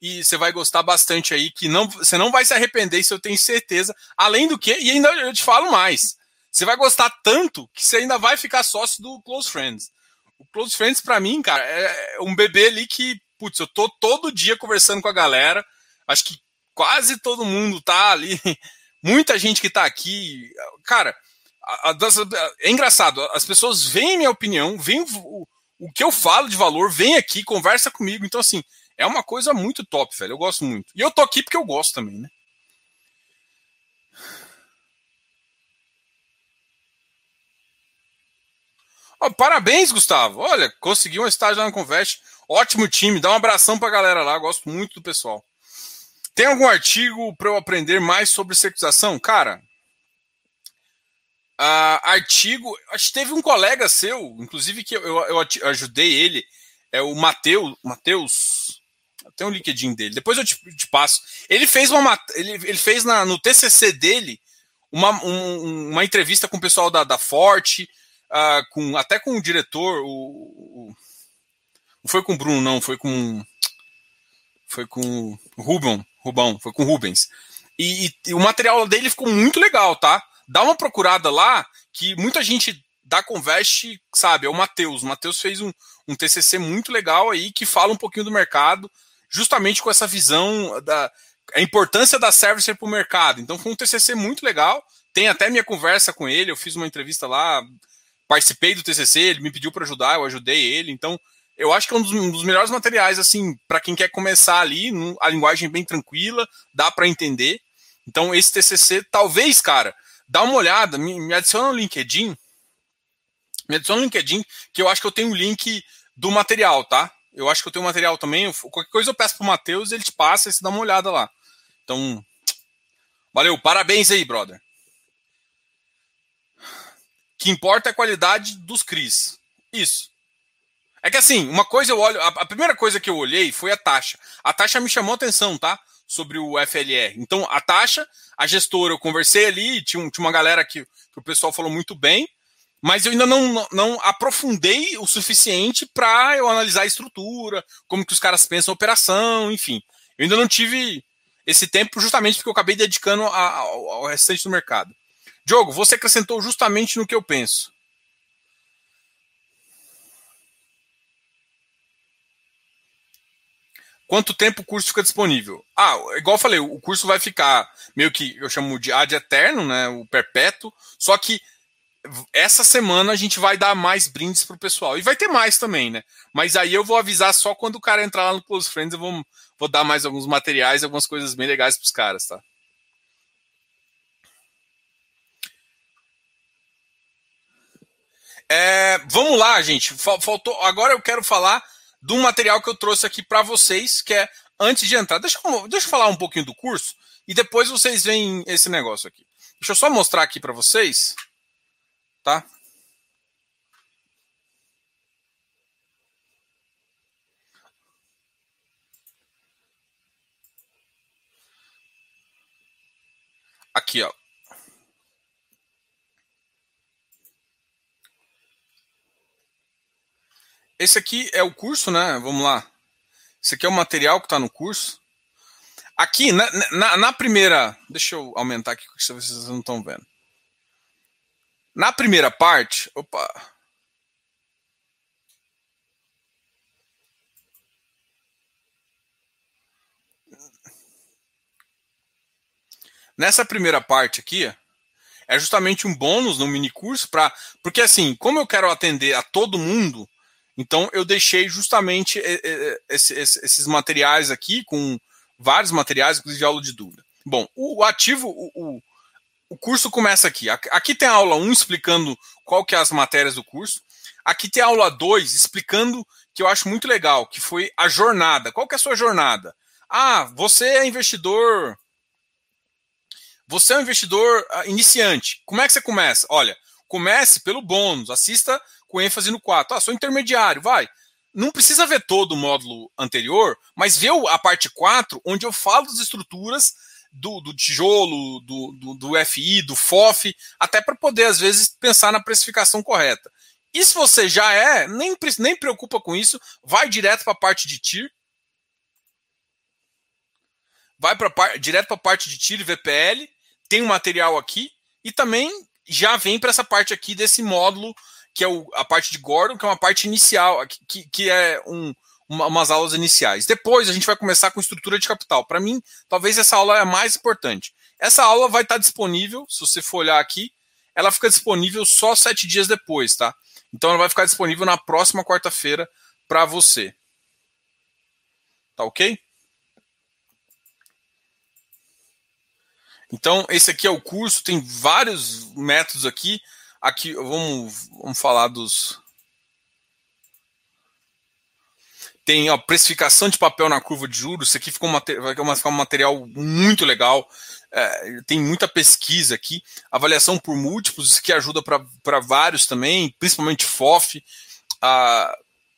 E você vai gostar bastante aí, que não, você não vai se arrepender, isso eu tenho certeza. Além do que, e ainda eu te falo mais, você vai gostar tanto que você ainda vai ficar sócio do Close Friends. O Close Friends, para mim, cara, é um bebê ali que, putz, eu tô todo dia conversando com a galera. Acho que quase todo mundo tá ali. [LAUGHS] Muita gente que tá aqui. Cara, a, a, é engraçado. As pessoas veem minha opinião, veem o, o que eu falo de valor, vem aqui, conversa comigo. Então, assim, é uma coisa muito top, velho. Eu gosto muito. E eu tô aqui porque eu gosto também, né? Oh, parabéns, Gustavo. Olha, conseguiu um estágio lá no Convest. Ótimo time. Dá um abração pra galera lá. Gosto muito do pessoal. Tem algum artigo para eu aprender mais sobre securitização? Cara, uh, artigo. Acho que teve um colega seu, inclusive, que eu, eu, eu ajudei ele. É o Matheus. Matheus. Tem um LinkedIn dele. Depois eu te, te, passo. Ele fez uma. Ele, ele fez na, no TCC dele uma, um, uma entrevista com o pessoal da, da Forte uh, com, até com o diretor, o, o, não foi com o Bruno, não, foi com. Foi com o Rubão, Rubão, foi com Rubens. E, e, e, o material dele ficou muito legal, tá? Dá uma procurada lá, que muita gente da Convest sabe, é o Matheus. O Matheus fez um, um TCC muito legal aí, que fala um pouquinho do mercado, justamente com essa visão da a importância da service para o mercado. Então foi um TCC muito legal. Tem até minha conversa com ele, eu fiz uma entrevista lá, participei do TCC, ele me pediu para ajudar, eu ajudei ele. Então, eu acho que é um dos, um dos melhores materiais, assim, para quem quer começar ali, a linguagem bem tranquila, dá para entender. Então, esse TCC, talvez, cara, dá uma olhada, me, me adiciona no LinkedIn, me adiciona no LinkedIn, que eu acho que eu tenho o link do material, tá? Eu acho que eu tenho material também. Qualquer coisa eu peço pro Matheus, ele te passa e você dá uma olhada lá. Então, valeu, parabéns aí, brother que importa é a qualidade dos CRIs. Isso. É que assim, uma coisa eu olho. A, a, primeira coisa que eu olhei foi a taxa. A taxa me chamou atenção, tá? Sobre o FLR. Então, a taxa, a gestora, eu conversei ali, tinha, tinha uma galera que, que o pessoal falou muito bem, mas eu ainda não, não, aprofundei o suficiente para eu analisar a estrutura, como que os caras pensam a operação, enfim. Eu ainda não tive esse tempo justamente porque eu acabei dedicando a, ao, ao restante do mercado. Diogo, você acrescentou justamente no que eu penso. Quanto tempo o curso fica disponível? Ah, igual eu falei, o curso vai ficar meio que eu chamo de ad eterno, né? O perpétuo. Só que essa semana a gente vai dar mais brindes pro pessoal. E vai ter mais também, né? Mas aí eu vou avisar só quando o cara entrar lá no Close Friends, eu vou, vou dar mais alguns materiais, algumas coisas bem legais pros caras, tá? É, vamos lá, gente. Faltou. Agora eu quero falar um material que eu trouxe aqui para vocês, que é antes de entrar. Deixa eu, deixa eu falar um pouquinho do curso e depois vocês veem esse negócio aqui. Deixa eu só mostrar aqui para vocês, tá? Aqui, ó. Esse aqui é o curso, né? Vamos lá. Esse aqui é o material que está no curso. Aqui, na, na, na, primeira. Deixa eu aumentar aqui, porque vocês não estão vendo. Na primeira parte. Opa! Nessa primeira parte aqui, é justamente um bônus no mini curso para. Porque assim, como eu quero atender a todo mundo, então eu deixei justamente esses materiais aqui com vários materiais, inclusive aula de dúvida. Bom, o ativo, o, o curso começa aqui. Aqui tem a aula 1 explicando qual que é as matérias do curso. Aqui tem a aula 2 explicando que eu acho muito legal, que foi a jornada. Qual que é a sua jornada? Ah, você é investidor. Você é um investidor ah, iniciante. Como é que você começa? Olha, comece pelo bônus, assista com ênfase no 4. Ah, sou intermediário, vai. Não precisa ver todo o módulo anterior, mas vê a parte 4, onde eu falo das estruturas do, do tijolo, do, do, do, FI, do FOF, até para poder, às vezes, pensar na precificação correta. E se você já é, nem, nem preocupa com isso, vai direto para a parte de TIR, vai pra, direto para a parte de TIR e VPL, tem um material aqui, e também já vem para essa parte aqui desse módulo, que é o, a parte de Gordon, que é uma parte inicial, que, que é um, uma, umas aulas iniciais. Depois a gente vai começar com estrutura de capital. Para mim, talvez essa aula é a mais importante. Essa aula vai estar disponível, se você for olhar aqui, ela fica disponível só sete dias depois, tá? Então ela vai ficar disponível na próxima quarta-feira para você. Tá ok? Então, esse aqui é o curso, tem vários métodos aqui. Aqui, vamos, vamos falar dos. Tem a precificação de papel na curva de juros. Isso aqui ficou um, vai ficar um material muito legal. É, tem muita pesquisa aqui. Avaliação por múltiplos, isso que ajuda para vários também, principalmente FOF. A,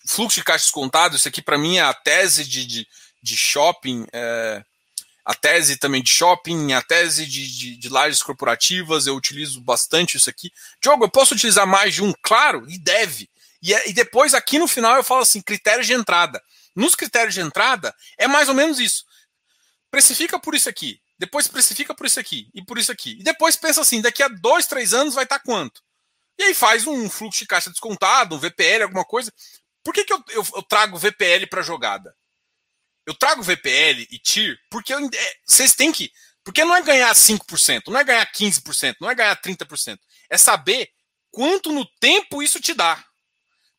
fluxo de caixa descontado, isso aqui para mim é a tese de, de, de shopping. É, a tese também de shopping, a tese de, de, de lajes corporativas, eu utilizo bastante isso aqui. Diogo, eu posso utilizar mais de um? Claro, e deve. E, é, e depois, aqui no final, eu falo assim: critérios de entrada. Nos critérios de entrada, é mais ou menos isso. Precifica por isso aqui, depois precifica por isso aqui e por isso aqui. E depois pensa assim: daqui a dois, três anos vai estar quanto? E aí faz um fluxo de caixa descontado, um VPL, alguma coisa. Por que, que eu, eu, eu trago VPL para jogada? Eu trago VPL e TIR porque eu, é, vocês têm que. Porque não é ganhar 5%, não é ganhar 15%, não é ganhar 30%. É saber quanto no tempo isso te dá.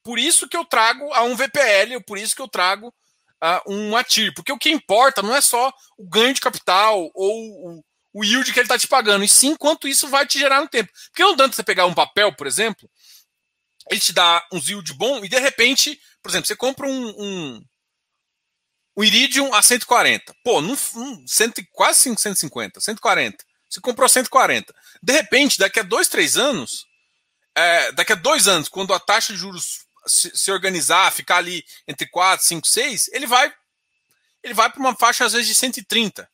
Por isso que eu trago a um VPL, por isso que eu trago a um ATIR. Porque o que importa não é só o ganho de capital ou o, o yield que ele está te pagando, e sim quanto isso vai te gerar no tempo. Porque não tanto você pegar um papel, por exemplo, ele te dá um yield bom e de repente, por exemplo, você compra um, um o Iridium a 140. Pô, num, num, cento, quase 150, 140. Você comprou 140. De repente, daqui a dois, três anos, é, daqui a dois anos, quando a taxa de juros se, se organizar, ficar ali entre 4, 5, 6, ele vai ele vai para uma faixa às vezes de 130.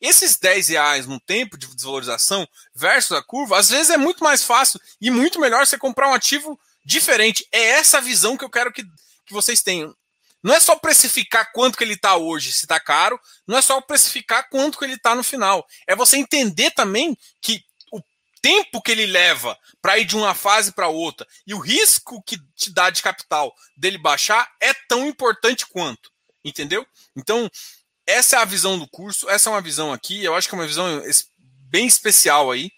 Esses 10 reais no tempo de desvalorização versus a curva, às vezes é muito mais fácil e muito melhor você comprar um ativo diferente. É essa visão que eu quero que, que vocês tenham. Não é só precificar quanto que ele está hoje, se está caro, não é só precificar quanto que ele está no final. É você entender também que o tempo que ele leva para ir de uma fase para outra e o risco que te dá de capital dele baixar é tão importante quanto. Entendeu? Então, essa é a visão do curso, essa é uma visão aqui, eu acho que é uma visão bem especial aí.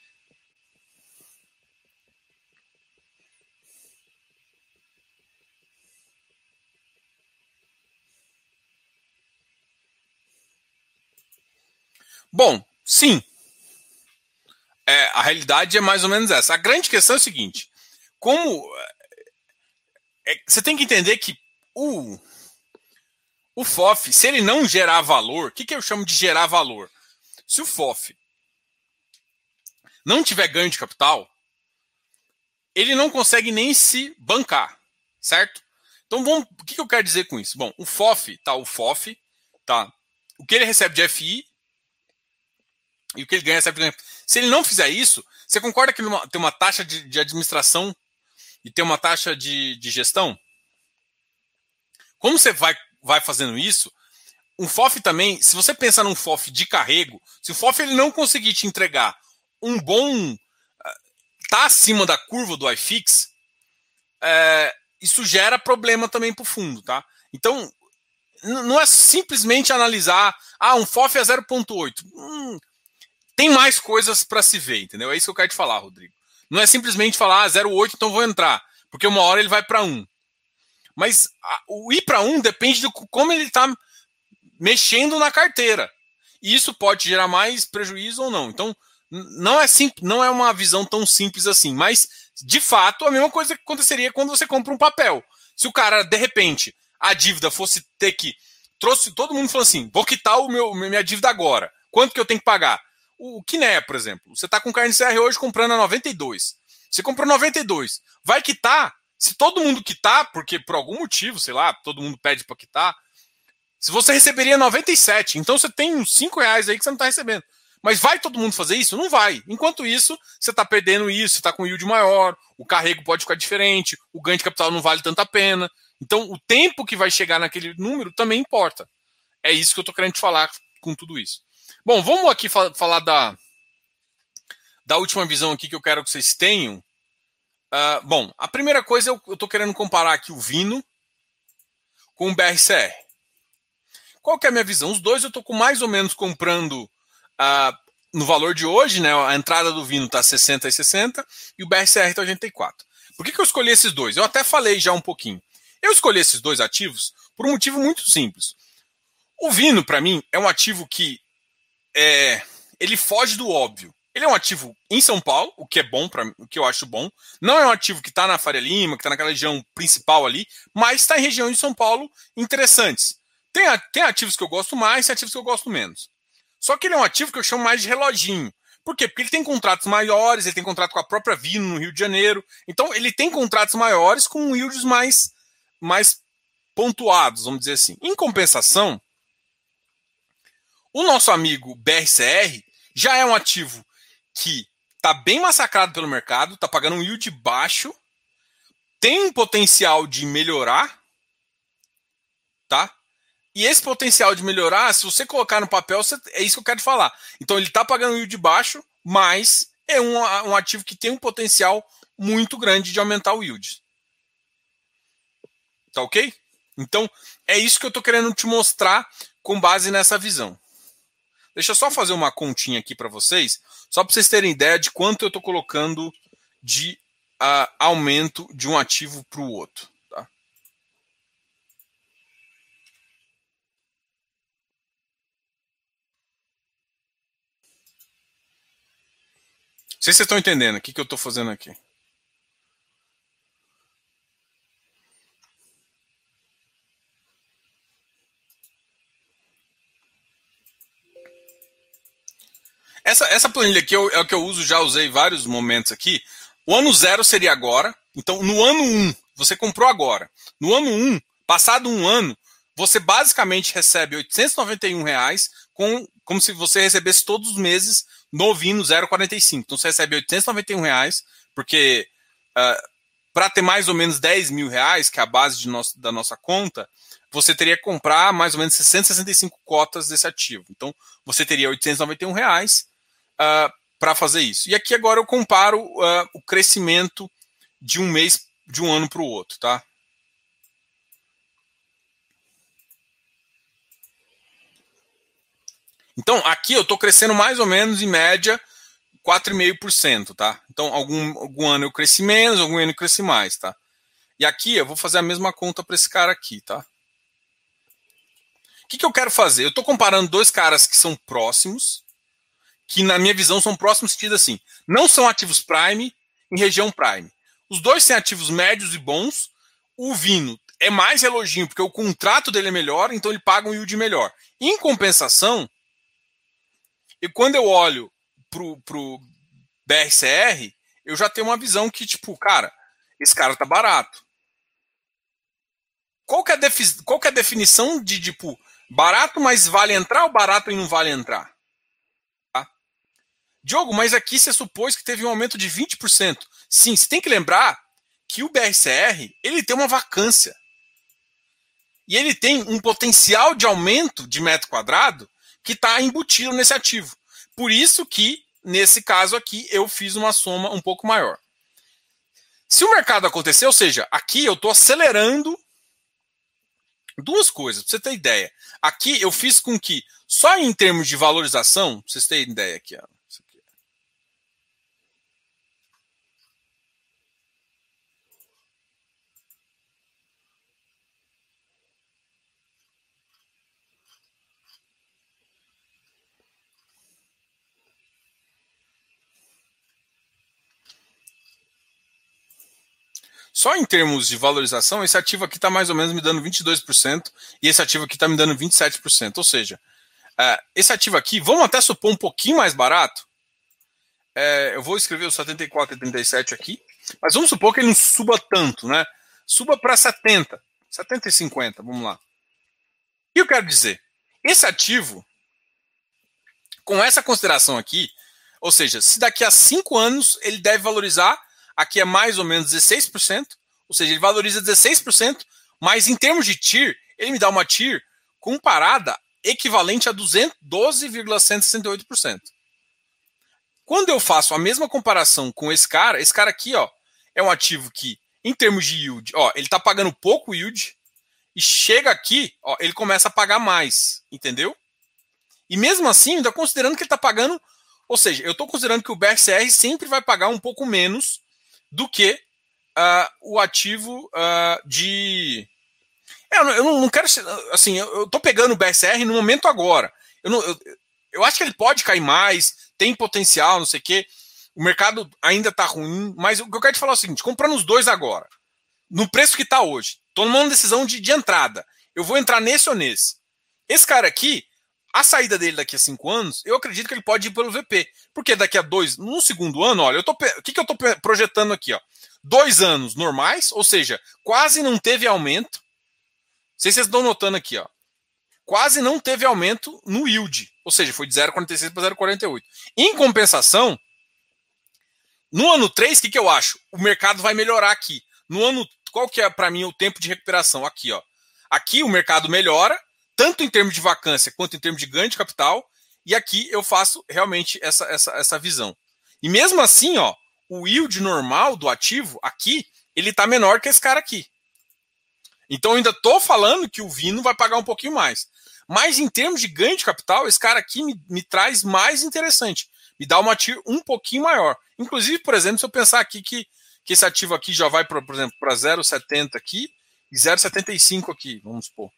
Bom, sim. É, a realidade é mais ou menos essa. A grande questão é o seguinte: como. É, é você tem que entender que o, o FOF, se ele não gerar valor, o que, que eu chamo de gerar valor? Se o FOF não tiver ganho de capital, ele não consegue nem se bancar, certo? Então, vamos, o que, que eu quero dizer com isso? Bom, o FOF, tá? O FOF, tá? O que ele recebe de FI e o que ele ganha sempre Se ele não fizer isso, você concorda que numa, tem uma taxa de, de, administração e tem uma taxa de, de gestão? Como você vai, vai fazendo isso, um FOF também, se você pensar num FOF de carrego, se o FOF ele não conseguir te entregar um bom. Ah, tá acima da curva do iFix, é, isso gera problema também para o fundo, tá? Então, não é simplesmente analisar, ah, um FOF é 0,8. Hum, tem mais coisas para se ver, entendeu? É isso que eu quero te falar, Rodrigo. Não é simplesmente falar ah, 0,8, então vou entrar, porque uma hora ele vai para 1. Mas a, o ir para 1 depende de como ele está mexendo na carteira. E isso pode gerar mais prejuízo ou não. Então, não é, sim, não é uma visão tão simples assim, mas de fato a mesma coisa que aconteceria quando você compra um papel. Se o cara, de repente, a dívida fosse ter que. Trouxe todo mundo falou assim: vou quitar o meu, minha dívida agora. Quanto que eu tenho que pagar? O, Kiné, por exemplo. Você está com carne CR hoje comprando a 92. Você comprou 92. Vai quitar. Se todo mundo quitar, porque por algum motivo, sei lá, todo mundo pede para quitar, se você receberia 97, então você tem uns 5 reais aí que você não está recebendo. Mas vai todo mundo fazer isso? Não vai. Enquanto isso, você está perdendo isso, você está com yield maior, o carrego pode ficar diferente, o ganho de capital não vale tanta pena. Então, o tempo que vai chegar naquele número também importa. É isso que eu estou querendo te falar com tudo isso. Bom, vamos aqui falar da, da última visão aqui que eu quero que vocês tenham. Uh, bom, a primeira coisa eu estou querendo comparar aqui o Vino com o BRCR. Qual que é a minha visão? Os dois eu estou com mais ou menos comprando Uh, no valor de hoje, né, a entrada do Vino está 60 e 60 e o BRCR está 84. Por que, que eu escolhi esses dois? Eu até falei já um pouquinho. Eu escolhi esses dois ativos por um motivo muito simples. O Vino, para mim, é um ativo que é, ele foge do óbvio. Ele é um ativo em São Paulo, o que é bom para o que eu acho bom. Não é um ativo que está na Faria Lima, que está naquela região principal ali, mas está em região de São Paulo interessantes. Tem, tem ativos que eu gosto mais, tem ativos que eu gosto menos. Só que ele é um ativo que eu chamo mais de reloginho. Por quê? Porque ele tem contratos maiores, ele tem contrato com a própria Vino no Rio de Janeiro. Então, ele tem contratos maiores com yields mais, mais pontuados, vamos dizer assim. Em compensação, o nosso amigo BRCR já é um ativo que está bem massacrado pelo mercado, está pagando um yield baixo, tem um potencial de melhorar, tá? E esse potencial de melhorar, se você colocar no papel, você, é isso que eu quero falar. Então ele está pagando yield baixo, mas é um, um ativo que tem um potencial muito grande de aumentar o yield. Tá ok? Então é isso que eu estou querendo te mostrar com base nessa visão. Deixa eu só fazer uma continha aqui para vocês, só para vocês terem ideia de quanto eu estou colocando de uh, aumento de um ativo para o outro. sei se vocês estão entendendo o que, que eu estou fazendo aqui. Essa, essa planilha aqui eu, é o que eu uso, já usei vários momentos aqui. O ano zero seria agora. Então, no ano 1, um, você comprou agora. No ano 1, um, passado um ano, você basicamente recebe 891 reais com, como se você recebesse todos os meses novinho 0,45. Então você recebe 891 reais, porque uh, ah, para ter mais ou menos 10 mil reais, que é a base nosso, da nossa conta, você teria que comprar mais ou menos 665 cotas desse ativo. Então você teria 891 reais uh, para fazer isso. E aqui agora eu comparo uh, o crescimento de um mês, de um ano para o outro, tá? Então, aqui eu estou crescendo mais ou menos, em média, 4,5%, tá? Então, algum, algum ano eu cresci menos, algum ano eu cresci mais, tá? E aqui eu vou fazer a mesma conta para esse cara aqui, tá? O que, que eu quero fazer? Eu estou comparando dois caras que são próximos, que na minha visão são próximos sentido assim. Não são ativos Prime em região Prime. Os dois têm ativos médios e bons. O Vino é mais reloginho, porque o contrato dele é melhor, então ele paga um yield melhor. Em compensação, e quando eu olho pro, pro BRCR, eu já tenho uma visão que, tipo, cara, esse cara tá barato. Qual que é a, defi qual que é a definição de, tipo, barato, mas vale entrar ou barato e não vale entrar? Diogo, mas aqui você supôs que teve um aumento de 20%. Sim, você tem que lembrar que o BRCR, ele tem uma vacância. E ele tem um potencial de aumento de metro quadrado que está embutido nesse ativo. Por isso que, nesse caso aqui, eu fiz uma soma um pouco maior. Se o mercado acontecer, ou seja, aqui eu estou acelerando duas coisas, para você ter ideia. Aqui eu fiz com que, só em termos de valorização, pra vocês terem ideia aqui, ó, só em termos de valorização, esse ativo aqui está mais ou menos me dando 22% e esse ativo aqui está me dando 27%. Ou seja, uh, esse ativo aqui, vamos até supor um pouquinho mais barato. Uh, eu vou escrever o 74 e 37 aqui, mas vamos supor que ele não suba tanto, né? Suba para 70, 70 e 50, vamos lá. Que eu quero dizer? Esse ativo, com essa consideração aqui, ou seja, se daqui a 5 anos ele deve valorizar aqui é mais ou menos 16%, ou seja, ele valoriza 16%, mas em termos de TIR, ele me dá uma TIR comparada equivalente a 12,168%. Quando eu faço a mesma comparação com esse cara, esse cara aqui, ó, é um ativo que, em termos de yield, ó, ele está pagando pouco yield, e chega aqui, ó, ele começa a pagar mais, entendeu? E mesmo assim, ainda considerando que ele está pagando, ou seja, eu estou considerando que o BRCR sempre vai pagar um pouco menos do que uh, o ativo uh, de. É, eu não, quero ser. Assim, eu estou pegando o BSR no momento agora. Eu, não, eu, eu, acho que ele pode cair mais, tem potencial, não sei o quê. O mercado ainda está ruim, mas o que eu quero te falar é o seguinte: comprando os dois agora, no preço que está hoje, estou numa decisão de, de entrada. Eu vou entrar nesse ou nesse. Esse cara aqui, a saída dele daqui a cinco anos, eu acredito que ele pode ir pelo VP. Porque daqui a dois, no segundo ano, olha, eu tô, o que, que eu estou projetando aqui? Ó? Dois anos normais, ou seja, quase não teve aumento. Não sei se vocês estão notando aqui, ó. Quase não teve aumento no yield. Ou seja, foi de 0,46 para 0,48. Em compensação, no ano 3, o que, que eu acho? O mercado vai melhorar aqui. No ano, qual que é para mim o tempo de recuperação? Aqui, ó. Aqui o mercado melhora, tanto em termos de vacância quanto em termos de ganho de capital, e aqui eu faço realmente essa, essa, essa visão. E mesmo assim, ó, o yield normal do ativo aqui, ele está menor que esse cara aqui. Então eu ainda estou falando que o Vino vai pagar um pouquinho mais. Mas em termos de ganho de capital, esse cara aqui me, me traz mais interessante. Me dá uma TIR um pouquinho maior. Inclusive, por exemplo, se eu pensar aqui que, que esse ativo aqui já vai, pra, por exemplo, para 0,70 aqui e 0,75 aqui, vamos supor.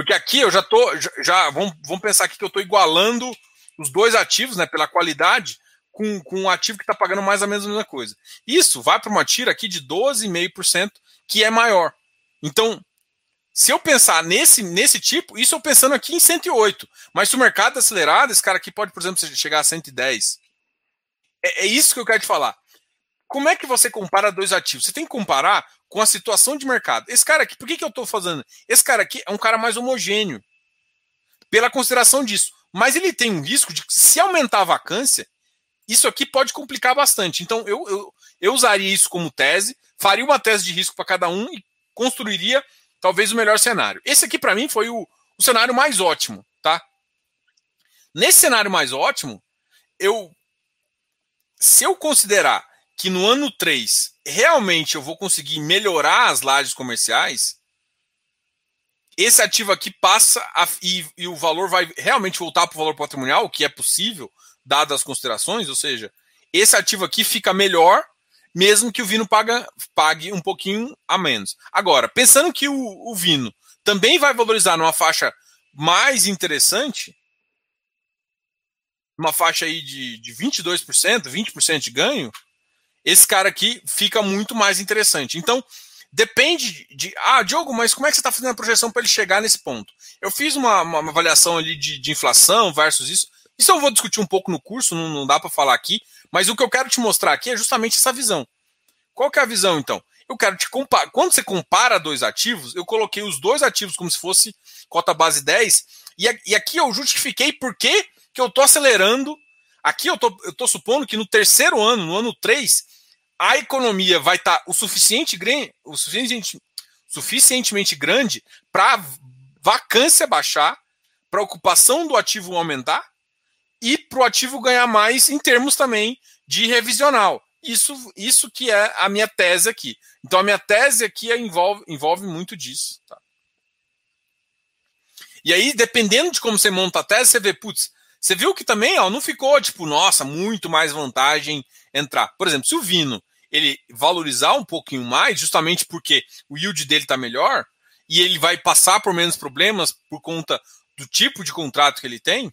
Porque aqui eu já tô. Já, vamos, vamos pensar aqui que eu estou igualando os dois ativos, né, pela qualidade, com, com um ativo que está pagando mais ou menos a mesma coisa. Isso vai para uma tira aqui de 12,5%, que é maior. Então, se eu pensar nesse, nesse tipo, isso eu pensando aqui em 108. Mas se o mercado acelerado, esse cara aqui pode, por exemplo, chegar a 110. É, é isso que eu quero te falar. Como é que você compara dois ativos? Você tem que comparar com a situação de mercado. Esse cara aqui, por que, que eu estou fazendo? Esse cara aqui é um cara mais homogêneo, pela consideração disso. Mas ele tem um risco de, se aumentar a vacância, isso aqui pode complicar bastante. Então, eu, eu, eu usaria isso como tese, faria uma tese de risco para cada um e construiria talvez o melhor cenário. Esse aqui, para mim, foi o, o cenário mais ótimo, tá? Nesse cenário mais ótimo, eu se eu considerar que no ano 3 realmente eu vou conseguir melhorar as lajes comerciais, esse ativo aqui passa a, e, e, o valor vai realmente voltar para o valor patrimonial, o que é possível, dadas as considerações, ou seja, esse ativo aqui fica melhor, mesmo que o Vino paga, pague um pouquinho a menos. Agora, pensando que o, o Vino também vai valorizar numa faixa mais interessante, uma faixa aí de, de 22%, 20% de ganho, esse cara aqui fica muito mais interessante. Então, depende de. Ah, Diogo, mas como é que você está fazendo a projeção para ele chegar nesse ponto? Eu fiz uma, uma, uma avaliação ali de, de, inflação versus isso. Isso eu vou discutir um pouco no curso, não, não dá para falar aqui, mas o que eu quero te mostrar aqui é justamente essa visão. Qual que é a visão, então? Eu quero te comparar. Quando você compara dois ativos, eu coloquei os dois ativos como se fosse cota base 10, e, e aqui eu justifiquei por que eu estou acelerando Aqui eu tô, tô supondo que no terceiro ano, no ano 3, a economia vai estar tá o, suficiente, o suficiente, suficientemente grande para vacância baixar, para ocupação do ativo aumentar e para o ativo ganhar mais em termos também de revisional. Isso, isso que é a minha tese aqui. Então a minha tese aqui é, envolve, envolve muito disso. Tá? E aí, dependendo de como você monta a tese, você vê, putz, você viu que também ó, não ficou tipo, nossa, muito mais vantagem entrar. Por exemplo, se o Vino ele valorizar um pouquinho mais, justamente porque o yield dele está melhor e ele vai passar por menos problemas por conta do tipo de contrato que ele tem,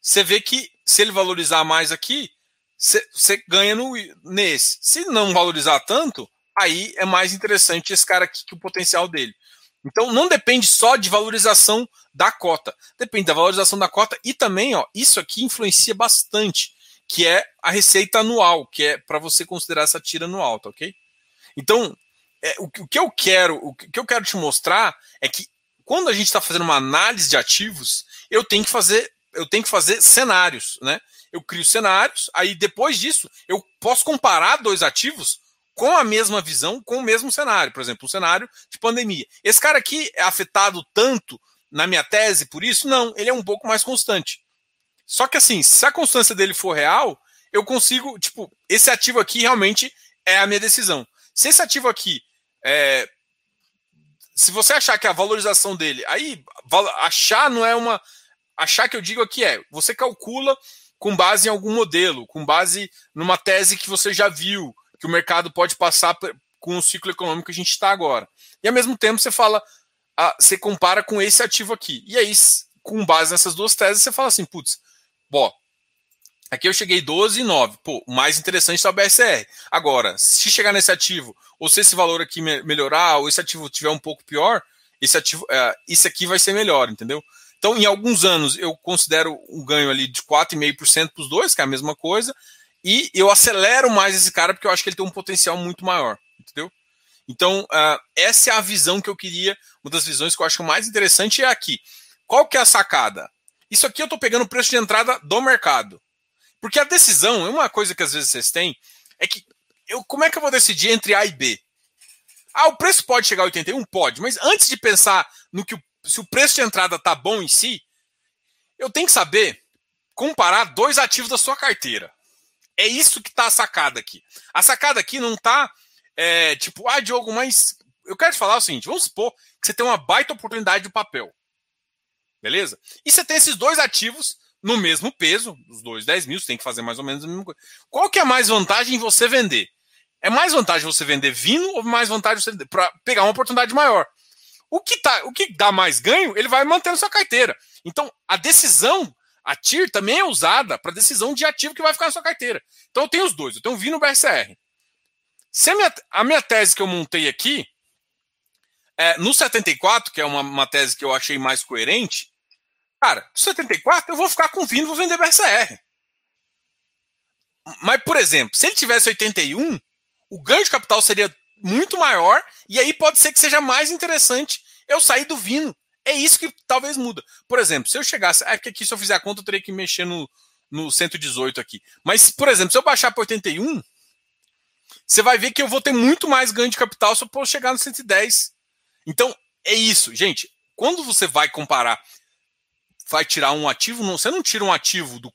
você vê que se ele valorizar mais aqui, você ganha no, nesse. Se não valorizar tanto, aí é mais interessante esse cara aqui que o potencial dele. Então não depende só de valorização da cota, depende da valorização da cota e também, ó, isso aqui influencia bastante, que é a receita anual, que é para você considerar essa tira anual, tá ok? Então, é, o, o, que eu quero, o que eu quero te mostrar é que quando a gente está fazendo uma análise de ativos, eu tenho que fazer, eu tenho que fazer cenários, né? Eu crio cenários, aí depois disso eu posso comparar dois ativos com a mesma visão, com o mesmo cenário. Por exemplo, um cenário de pandemia. Esse cara aqui é afetado tanto na minha tese por isso? Não, ele é um pouco mais constante. Só que assim, se a constância dele for real, eu consigo, tipo, esse ativo aqui realmente é a minha decisão. Se esse ativo aqui é, se você achar que a valorização dele, aí achar não é uma achar que eu digo aqui é, você calcula com base em algum modelo, com base numa tese que você já viu, que o mercado pode passar com o ciclo econômico que a gente está agora. E ao mesmo tempo você fala, você compara com esse ativo aqui. E aí, com base nessas duas teses, você fala assim, putz, bom, aqui eu cheguei 12 e 9. Pô, o mais interessante está o BSR. Agora, se chegar nesse ativo, ou se esse valor aqui melhorar, ou esse ativo tiver um pouco pior, esse ativo, é, esse aqui vai ser melhor, entendeu? Então, em alguns anos, eu considero um ganho ali de 4,5% para os dois, que é a mesma coisa, e eu acelero mais esse cara porque eu acho que ele tem um potencial muito maior, entendeu? Então, uh, essa é a visão que eu queria, uma das visões que eu acho mais interessante é aqui. Qual que é a sacada? Isso aqui eu estou pegando o preço de entrada do mercado. Porque a decisão, é uma coisa que às vezes vocês têm, é que eu, como é que eu vou decidir entre A e B? Ah, o preço pode chegar a 81? Pode, mas antes de pensar no que o se o preço de entrada tá bom em si, eu tenho que saber comparar dois ativos da sua carteira. É isso que tá a sacada aqui. A sacada aqui não tá é, tipo, ah, Diogo, mas eu quero te falar o seguinte: vamos supor que você tem uma baita oportunidade de papel. Beleza? E você tem esses dois ativos no mesmo peso, os dois 10 mil, você tem que fazer mais ou menos a mesma coisa. Qual que é mais vantagem em você vender? É mais vantagem você vender vinho ou mais vantagem você para pegar uma oportunidade maior? O que, tá, o que dá mais ganho, ele vai mantendo sua carteira. Então, a decisão, a TIR também é usada para decisão de ativo que vai ficar na sua carteira. Então, eu tenho os dois. Eu tenho o VI no BSR. Se a minha, a minha tese que eu montei aqui, é, no 74, que é uma, uma tese que eu achei mais coerente, cara, no 74 eu vou ficar com VI e vou vender BSR. Mas, por exemplo, se ele tivesse 81, o ganho de capital seria muito maior, e aí pode ser que seja mais interessante eu sair do Vino. É isso que talvez muda. Por exemplo, se eu chegasse. É aqui, se eu fizer a conta, eu teria que mexer no, no 118 aqui. Mas, por exemplo, se eu baixar para 81, você vai ver que eu vou ter muito mais ganho de capital se eu chegar no 110. Então, é isso, gente. Quando você vai comparar, vai tirar um ativo, não, você não tira um ativo do.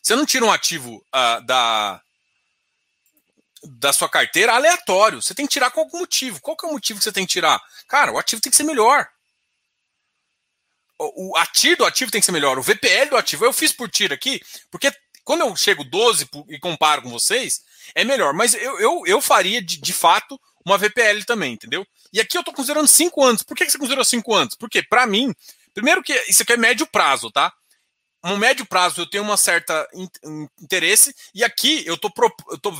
Você não tira um ativo uh, da, da sua carteira aleatório. Você tem que tirar com algum motivo. Qual que é o motivo que você tem que tirar? Cara, o ativo tem que ser melhor. O, o do ativo tem que ser melhor. O VPL do ativo. Eu fiz por TIR aqui, porque quando eu chego 12 e comparo com vocês, é melhor. Mas eu, eu, eu faria, de, de fato, uma VPL também, entendeu? E aqui eu estou considerando 5 anos. Por que, você considerou 5 anos? Porque, para mim, primeiro que isso aqui é médio prazo, tá? no médio prazo eu tenho uma certa interesse e aqui eu tô, eu tô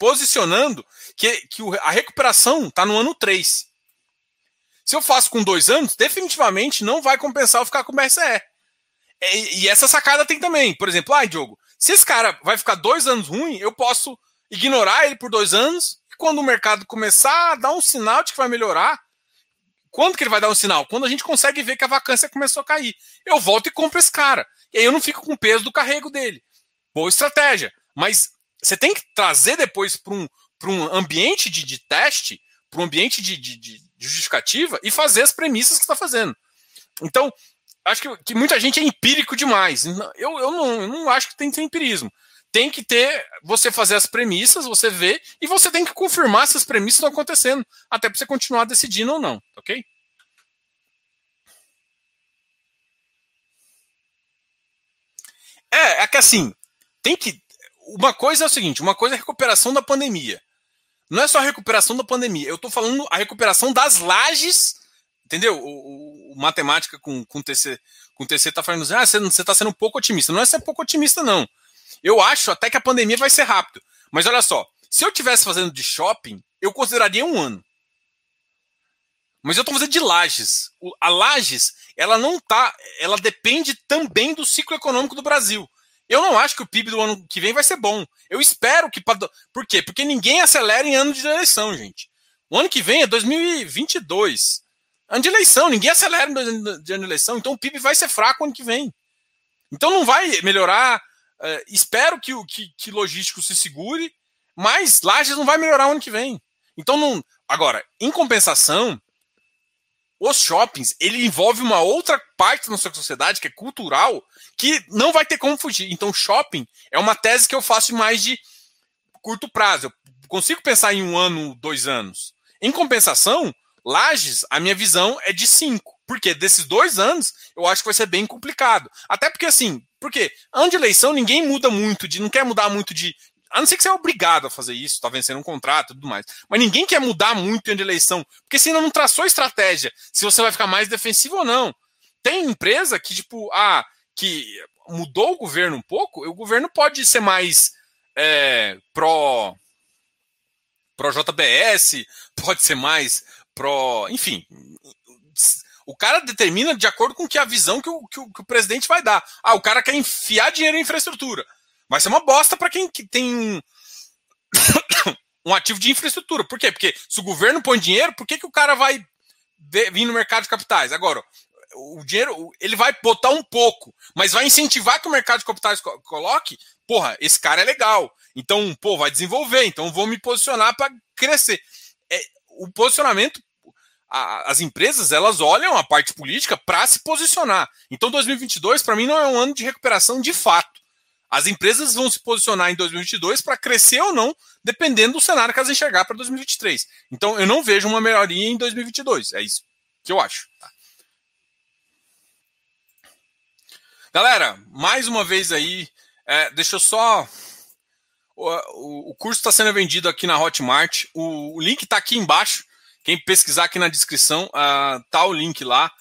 posicionando que, que a recuperação está no ano 3. Se eu faço com dois anos, definitivamente não vai compensar eu ficar com o BSE. E, e essa sacada tem também. Por exemplo, ah, Diogo, se esse cara vai ficar dois anos ruim, eu posso ignorar ele por dois anos e quando o mercado começar a dar um sinal de que vai melhorar, quando que ele vai dar um sinal? Quando a gente consegue ver que a vacância começou a cair. Eu volto e compro esse cara. E aí eu não fico com o peso do carrego dele. Boa estratégia. Mas você tem que trazer depois para um, um ambiente de, de teste, para um ambiente de, de, de, justificativa e fazer as premissas que está fazendo. Então, acho que, que, muita gente é empírico demais. Eu, eu, não, eu não acho que tem que ter empirismo. Tem que ter você fazer as premissas, você ver, e você tem que confirmar se as premissas estão acontecendo, até para você continuar decidindo ou não, ok? É, é que assim, tem que uma coisa é o seguinte: uma coisa é a recuperação da pandemia. Não é só a recuperação da pandemia. Eu estou falando a recuperação das lajes. Entendeu? O, o, o matemática com, com TC com TC está falando assim: ah, você está sendo um pouco otimista. Não é ser pouco otimista, não. Eu acho até que a pandemia vai ser rápido. Mas olha só, Se eu tivesse fazendo de shopping, eu consideraria um ano. Mas eu estou fazendo de lajes. A lajes, ela não tá, ela depende também do ciclo econômico do Brasil. Eu não acho que o PIB do ano que vem vai ser bom. Eu espero que. Por quê? Porque ninguém acelera em ano de eleição, gente. O ano que vem é 2022. Ano de eleição, ninguém acelera ano de eleição, então o PIB vai ser fraco ano que vem. Então não vai melhorar. Uh, espero que o que, que logístico se segure, mas Lages não vai melhorar ano que vem. Então não. Agora, em compensação, os shoppings, ele envolve uma outra parte da nossa sociedade, que é cultural, que não vai ter como fugir. Então, shopping é uma tese que eu faço mais de curto prazo. Eu consigo pensar em um ano, dois anos. Em compensação, Lages, a minha visão é de cinco. Porque desses dois anos, eu acho que vai ser bem complicado. Até porque, assim, porque ano de eleição ninguém muda muito, de não quer mudar muito de, a não ser que você é obrigado a fazer isso, tá vencendo um contrato e tudo mais. Mas ninguém quer mudar muito de eleição, porque ainda não traçou estratégia, se você vai ficar mais defensivo ou não. Tem empresa que, tipo, ah, que mudou o governo um pouco, o governo pode ser mais é, pró, JBS, pode ser mais pró. Enfim. O cara determina de acordo com que a visão que o, que o, que o presidente vai dar. Ah, o cara quer enfiar dinheiro em infraestrutura. Vai ser uma bosta para quem tem um, [COUGHS] um ativo de infraestrutura. Por quê? Porque se o governo põe dinheiro, por que, que o cara vai vir no mercado de capitais? Agora, o dinheiro, ele vai botar um pouco, mas vai incentivar que o mercado de capitais coloque, porra, esse cara é legal. Então, pô, vai desenvolver, então vou me posicionar para crescer. É, o posicionamento, a, as empresas, elas olham a parte política para se posicionar. Então, 2022, para mim, não é um ano de recuperação de fato. As empresas vão se posicionar em 2022 para crescer ou não, dependendo do cenário que elas enxergar para 2023. Então, eu não vejo uma melhoria em 2022. É isso que eu acho. Tá? Galera, mais uma vez aí, é, deixa eu só. O, o curso está sendo vendido aqui na Hotmart. O, o link está aqui embaixo. Quem pesquisar aqui na descrição, uh, tá o link lá.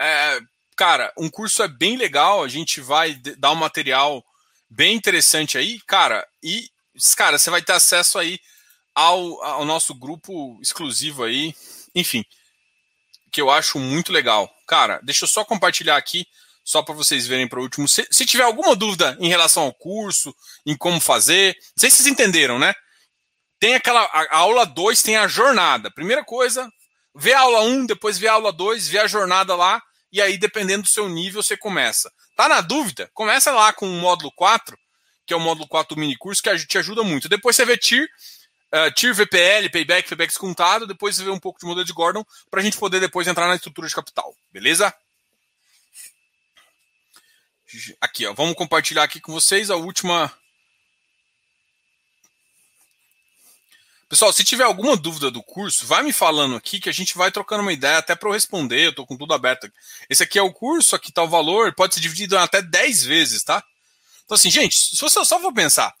É, cara, um curso é bem legal. A gente vai dar um material bem interessante aí, cara. E, cara, você vai ter acesso aí ao, ao nosso grupo exclusivo aí. Enfim, que eu acho muito legal. Cara, deixa eu só compartilhar aqui, só para vocês verem para o último. Se, se, tiver alguma dúvida em relação ao curso, em como fazer, não sei se vocês entenderam, né? Tem aquela. A, a aula 2 tem a jornada. Primeira coisa, vê a aula 1, um, depois vê a aula 2, vê a jornada lá, e aí, dependendo do seu nível, você começa. Tá na dúvida? Começa lá com o módulo 4, que é o módulo 4 do mini curso, que te ajuda muito. Depois você vê TIR, uh, TIR VPL, Payback, Payback descontado, depois você vê um pouco de modelo de Gordon, para a gente poder depois entrar na estrutura de capital. Beleza? Aqui, ó, vamos compartilhar aqui com vocês a última Pessoal, se tiver alguma dúvida do curso, vai me falando aqui que a gente vai trocando uma ideia até para eu responder. Eu estou com tudo aberto. Esse aqui é o curso, aqui está o valor, pode ser dividido em até 10 vezes, tá? Então, assim, gente, se você só for pensar,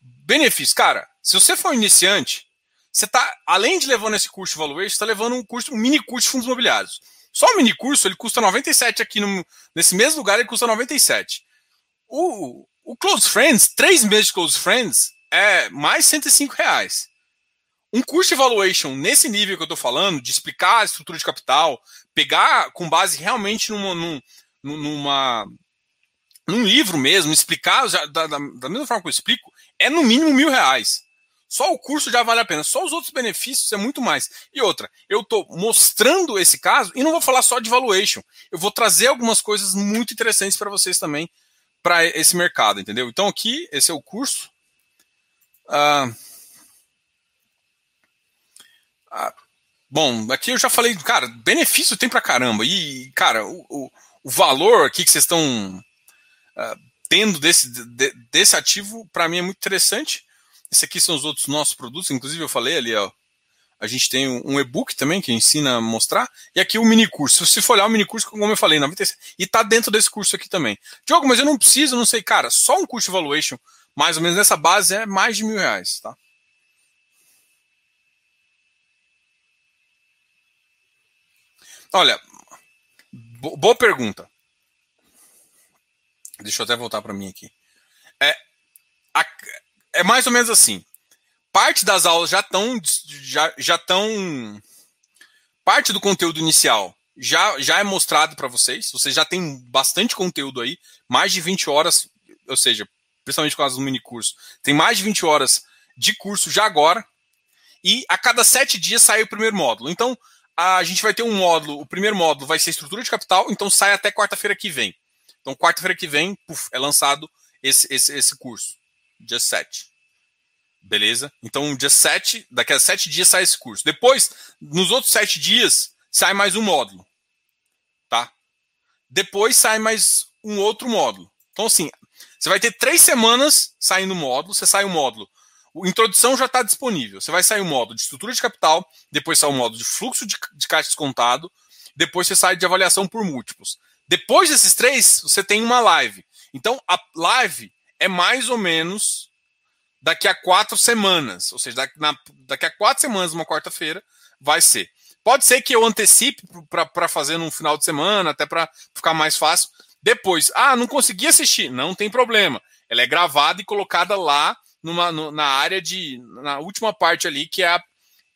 benefício, cara, se você for iniciante, você está, além de levando esse curso de valuation, está levando um curso, um mini curso de fundos imobiliários. Só o mini curso, ele custa 97 aqui no, nesse mesmo lugar, ele custa 97. O, o Close Friends, três meses de Close Friends, é mais 105 reais. Um curso de evaluation nesse nível que eu estou falando, de explicar a estrutura de capital, pegar com base realmente numa, numa, numa num livro mesmo, explicar da, da, da, mesma forma que eu explico, é no mínimo mil reais. Só o curso já vale a pena. Só os outros benefícios é muito mais. E outra, eu estou mostrando esse caso e não vou falar só de valuation. Eu vou trazer algumas coisas muito interessantes para vocês também para esse mercado, entendeu? Então aqui, esse é o curso. Uh, ah, bom, aqui eu já falei, cara, benefício tem pra caramba. E, cara, o, o, o valor aqui que vocês estão uh, tendo desse, de, desse ativo, para mim é muito interessante. Esse aqui são os outros nossos produtos, inclusive eu falei ali, ó. A gente tem um e-book também que ensina a mostrar. E aqui o mini curso. Se for olhar o mini curso, como eu falei, 96, e tá dentro desse curso aqui também. Diogo, mas eu não preciso, não sei, cara, só um curso de evaluation, mais ou menos nessa base, é mais de mil reais, tá? Olha, boa pergunta. Deixa eu até voltar para mim aqui. É, a, é mais ou menos assim. parte das aulas já estão já já estão parte do conteúdo inicial já já é mostrado para vocês. Vocês já tem bastante conteúdo aí, mais de 20 horas, ou seja, principalmente com as do mini curso. Tem mais de 20 horas de curso já agora. E a cada sete dias sai o primeiro módulo. Então, a gente vai ter um módulo, o primeiro módulo vai ser estrutura de capital, então sai até quarta-feira que vem. Então, quarta-feira que vem, puf, é lançado esse, esse, esse curso, dia 7. Beleza? Então, dia 7, daqui a sete dias sai esse curso. Depois, nos outros sete dias, sai mais um módulo. Tá? Depois sai mais um outro módulo. Então, assim, você vai ter três semanas saindo módulo, você sai o módulo. O introdução já está disponível. Você vai sair o módulo de estrutura de capital, depois sai o módulo de fluxo de, de caixa descontado, depois você sai de avaliação por múltiplos. Depois desses três, você tem uma live. Então, a live é mais ou menos daqui a quatro semanas. Ou seja, daqui, na, daqui a quatro semanas, uma quarta-feira, vai ser. Pode ser que eu antecipe para fazer num final de semana, até para ficar mais fácil. Depois, ah, não consegui assistir. Não tem problema. Ela é gravada e colocada lá numa, no, na área de. na última parte ali, que é a,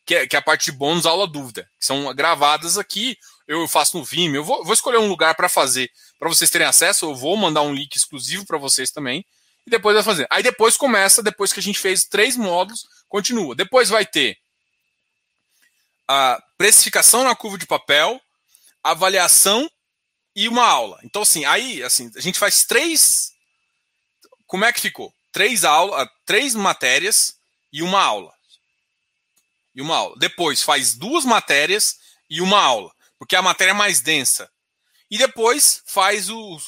que é, que é a parte de bônus aula dúvida. Que são gravadas aqui. Eu faço no Vimeo. Eu vou, vou escolher um lugar para fazer, para vocês terem acesso. Eu vou mandar um link exclusivo para vocês também. E depois vai fazer. Aí depois começa, depois que a gente fez três módulos, continua. Depois vai ter a precificação na curva de papel, avaliação e uma aula. Então, assim, aí assim, a gente faz três. Como é que ficou? Três aulas, três matérias e uma aula. E uma aula. Depois faz duas matérias e uma aula, porque a matéria é mais densa. E depois faz o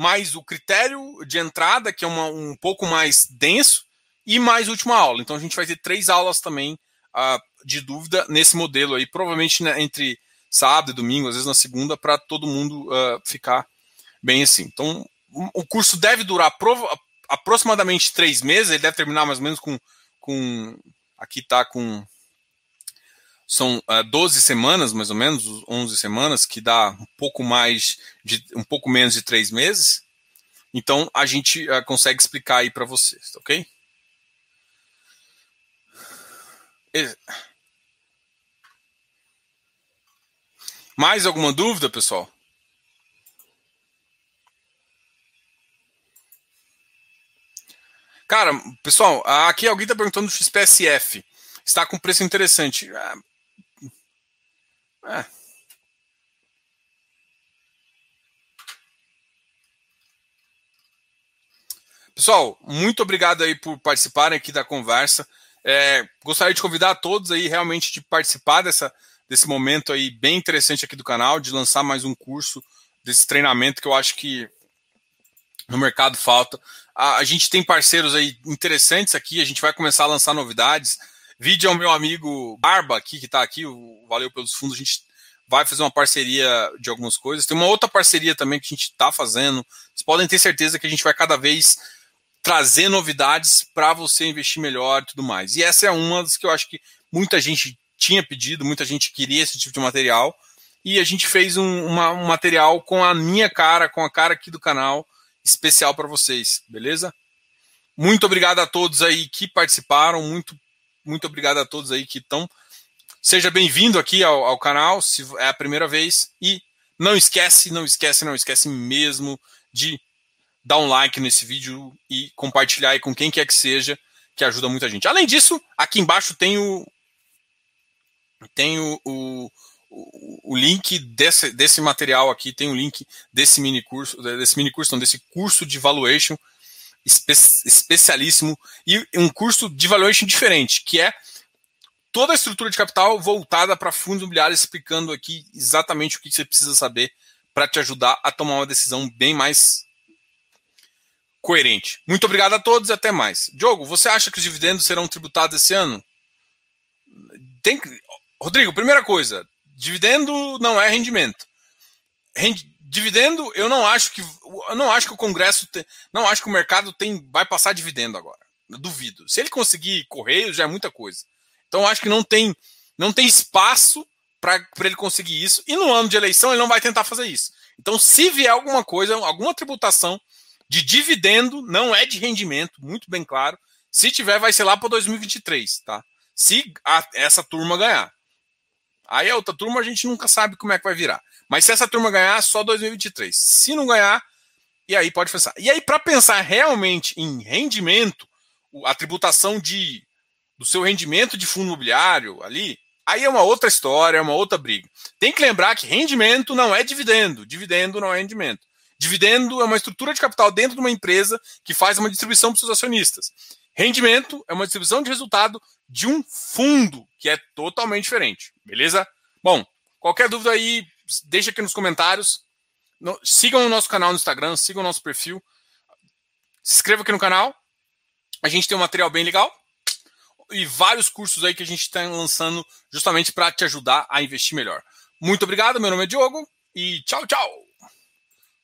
mais o critério de entrada, que é uma, um pouco mais denso, e mais última aula. Então a gente vai ter três aulas também uh, de dúvida nesse modelo aí, provavelmente né, entre sábado e domingo, às vezes na segunda, para todo mundo uh, ficar bem assim. Então, o curso deve durar aproximadamente três meses, ele deve terminar mais ou menos com. com aqui está com. São uh, ah, 12 semanas, mais ou menos, 11 semanas, que dá um pouco mais de. um pouco menos de três meses. Então, a gente uh, consegue explicar aí para vocês, ok? Mais alguma dúvida, pessoal? Cara, pessoal, aqui alguém está perguntando do XPSF. Está com preço interessante. É. Pessoal, muito obrigado aí por participarem aqui da conversa. É, gostaria de convidar a todos aí realmente de participar dessa, desse momento aí bem interessante aqui do canal, de lançar mais um curso desse treinamento que eu acho que no mercado falta. A, a gente tem parceiros aí interessantes aqui, a gente vai começar a lançar novidades. Vídeo ao meu amigo Barba aqui, que está aqui, o Valeu pelos Fundos, a gente vai fazer uma parceria de algumas coisas. Tem uma outra parceria também que a gente está fazendo. Vocês podem ter certeza que a gente vai cada vez trazer novidades para você investir melhor e tudo mais. E essa é uma das que eu acho que muita gente tinha pedido, muita gente queria esse tipo de material. E a gente fez um, uma, um material com a minha cara, com a cara aqui do canal, especial para vocês, beleza? Muito obrigado a todos aí que participaram, muito, muito obrigado a todos aí que estão. Seja bem-vindo aqui ao, ao canal, se é a primeira vez. E não esquece, não esquece, não esquece mesmo de dar um like nesse vídeo e compartilhar aí com quem quer que seja, que ajuda muita gente. Além disso, aqui embaixo tem o, tem o, o, o, link desse, desse material aqui, tem o link desse mini curso, desse mini curso, não, desse curso de valuation espe, especialíssimo e um curso de valuation diferente, que é toda a estrutura de capital voltada para fundos imobiliários, explicando aqui exatamente o que você precisa saber para te ajudar a tomar uma decisão bem mais coerente. Muito obrigado a todos e até mais. Diogo, você acha que os dividendos serão tributados esse ano? Tem, Rodrigo, primeira coisa, dividendo não é rendimento. Rend, dividendo, eu não acho que eu não acho que o Congresso tem, não acho que o mercado tem vai passar dividendo agora. Duvido. Se ele conseguir correr, já é muita coisa. Então acho que não tem não tem espaço para ele conseguir isso e no ano de eleição ele não vai tentar fazer isso. Então se vier alguma coisa, alguma tributação de dividendo, não é de rendimento, muito bem claro. Se tiver, vai ser lá para 2023, tá? Se a, essa turma ganhar. Aí a outra turma a gente nunca sabe como é que vai virar. Mas se essa turma ganhar, só 2023. Se não ganhar, e aí pode pensar. E aí, para pensar realmente em rendimento, a tributação de, do seu rendimento de fundo imobiliário ali, aí é uma outra história, é uma outra briga. Tem que lembrar que rendimento não é dividendo, dividendo não é rendimento. Dividendo é uma estrutura de capital dentro de uma empresa que faz uma distribuição para os seus acionistas. Rendimento é uma distribuição de resultado de um fundo, que é totalmente diferente. Beleza? Bom, qualquer dúvida aí, deixa aqui nos comentários. sigam o nosso canal no Instagram, sigam o nosso perfil. Se inscreva aqui no canal. A gente tem um material bem legal e vários cursos aí que a gente está lançando justamente para te ajudar a investir melhor. Muito obrigado, meu nome é Diogo e tchau, tchau!